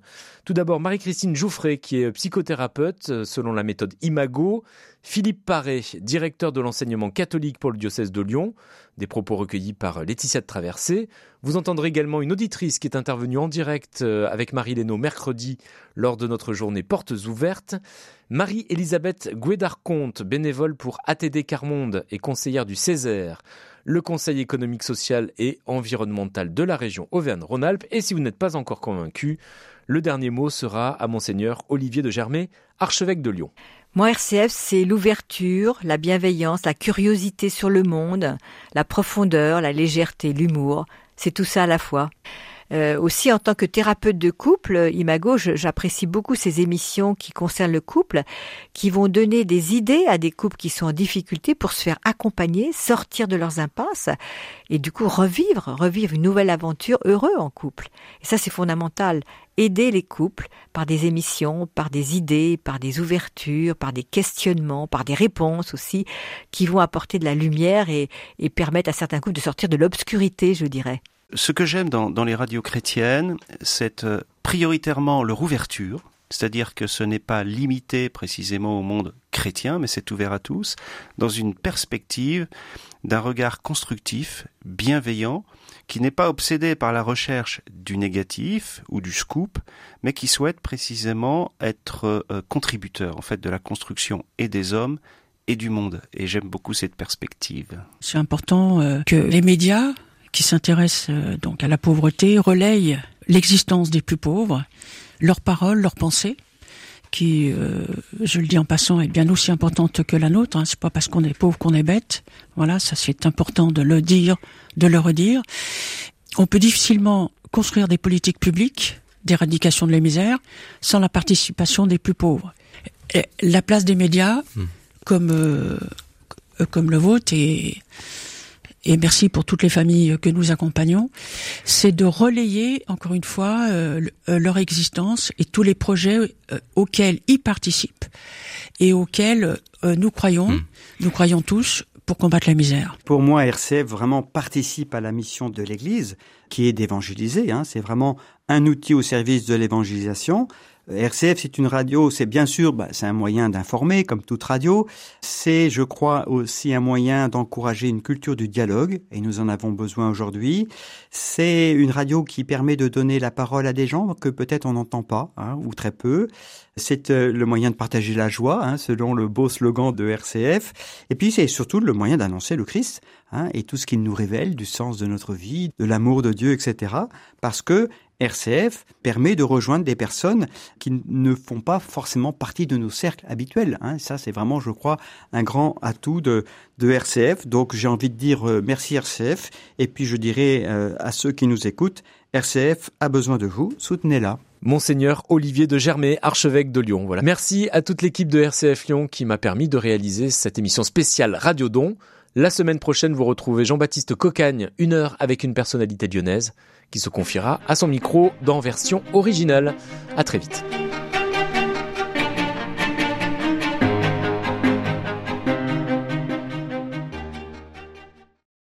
Tout d'abord Marie-Christine Jouffret qui est psychothérapeute euh, selon la méthode Imago, Philippe Paré, directeur de l'enseignement catholique pour le diocèse de Lyon, des propos recueillis par Laetitia de Traversée. Vous entendrez également une auditrice qui est intervenue en direct euh, avec Marie Lénaud mercredi lors de notre journée Portes ouvertes. Marie-Elisabeth Guédard-Comte, bénévole pour ATD Carmonde et conseillère du Césaire le Conseil économique, social et environnemental de la région Auvergne-Rhône-Alpes. Et si vous n'êtes pas encore convaincu, le dernier mot sera à Monseigneur Olivier de Germay, archevêque de Lyon. Moi, RCF, c'est l'ouverture, la bienveillance, la curiosité sur le monde, la profondeur, la légèreté, l'humour. C'est tout ça à la fois. Euh, aussi, en tant que thérapeute de couple, Imago, j'apprécie beaucoup ces émissions qui concernent le couple, qui vont donner des idées à des couples qui sont en difficulté pour se faire accompagner, sortir de leurs impasses et du coup revivre, revivre une nouvelle aventure heureux en couple. Et ça, c'est fondamental. Aider les couples par des émissions, par des idées, par des ouvertures, par des questionnements, par des réponses aussi, qui vont apporter de la lumière et, et permettre à certains couples de sortir de l'obscurité, je dirais. Ce que j'aime dans, dans, les radios chrétiennes, c'est euh, prioritairement leur ouverture, c'est-à-dire que ce n'est pas limité précisément au monde chrétien, mais c'est ouvert à tous, dans une perspective d'un regard constructif, bienveillant, qui n'est pas obsédé par la recherche du négatif ou du scoop, mais qui souhaite précisément être euh, contributeur en fait de la construction et des hommes et du monde. Et j'aime beaucoup cette perspective. C'est important euh, que les médias qui s'intéressent euh, donc à la pauvreté relayent l'existence des plus pauvres, leurs paroles, leurs pensées, qui, euh, je le dis en passant, est bien aussi importante que la nôtre. Hein. C'est pas parce qu'on est pauvre qu'on est bête. Voilà, ça c'est important de le dire, de le redire. On peut difficilement construire des politiques publiques d'éradication de la misère sans la participation des plus pauvres. Et la place des médias, mmh. comme euh, comme le vôtre, est et merci pour toutes les familles que nous accompagnons, c'est de relayer encore une fois euh, euh, leur existence et tous les projets euh, auxquels ils participent et auxquels nous croyons, hmm. nous croyons tous pour combattre la misère. Pour moi, RCF vraiment participe à la mission de l'Église, qui est d'évangéliser. Hein. C'est vraiment un outil au service de l'évangélisation. RCF, c'est une radio, c'est bien sûr, bah, c'est un moyen d'informer, comme toute radio. C'est, je crois, aussi un moyen d'encourager une culture du dialogue, et nous en avons besoin aujourd'hui. C'est une radio qui permet de donner la parole à des gens que peut-être on n'entend pas, hein, ou très peu. C'est euh, le moyen de partager la joie, hein, selon le beau slogan de RCF. Et puis, c'est surtout le moyen d'annoncer le Christ, hein, et tout ce qu'il nous révèle du sens de notre vie, de l'amour de Dieu, etc. Parce que RCF permet de rejoindre des personnes qui ne font pas forcément partie de nos cercles habituels. Hein. Ça, c'est vraiment, je crois, un grand atout de, RCF. Donc, j'ai envie de dire euh, merci RCF. Et puis, je dirais euh, à ceux qui nous écoutent, RCF a besoin de vous, soutenez-la. Monseigneur Olivier de Germay, archevêque de Lyon. Voilà. Merci à toute l'équipe de RCF Lyon qui m'a permis de réaliser cette émission spéciale Radio Don. La semaine prochaine, vous retrouvez Jean-Baptiste Cocagne, une heure avec une personnalité lyonnaise qui se confiera à son micro dans version originale. À très vite.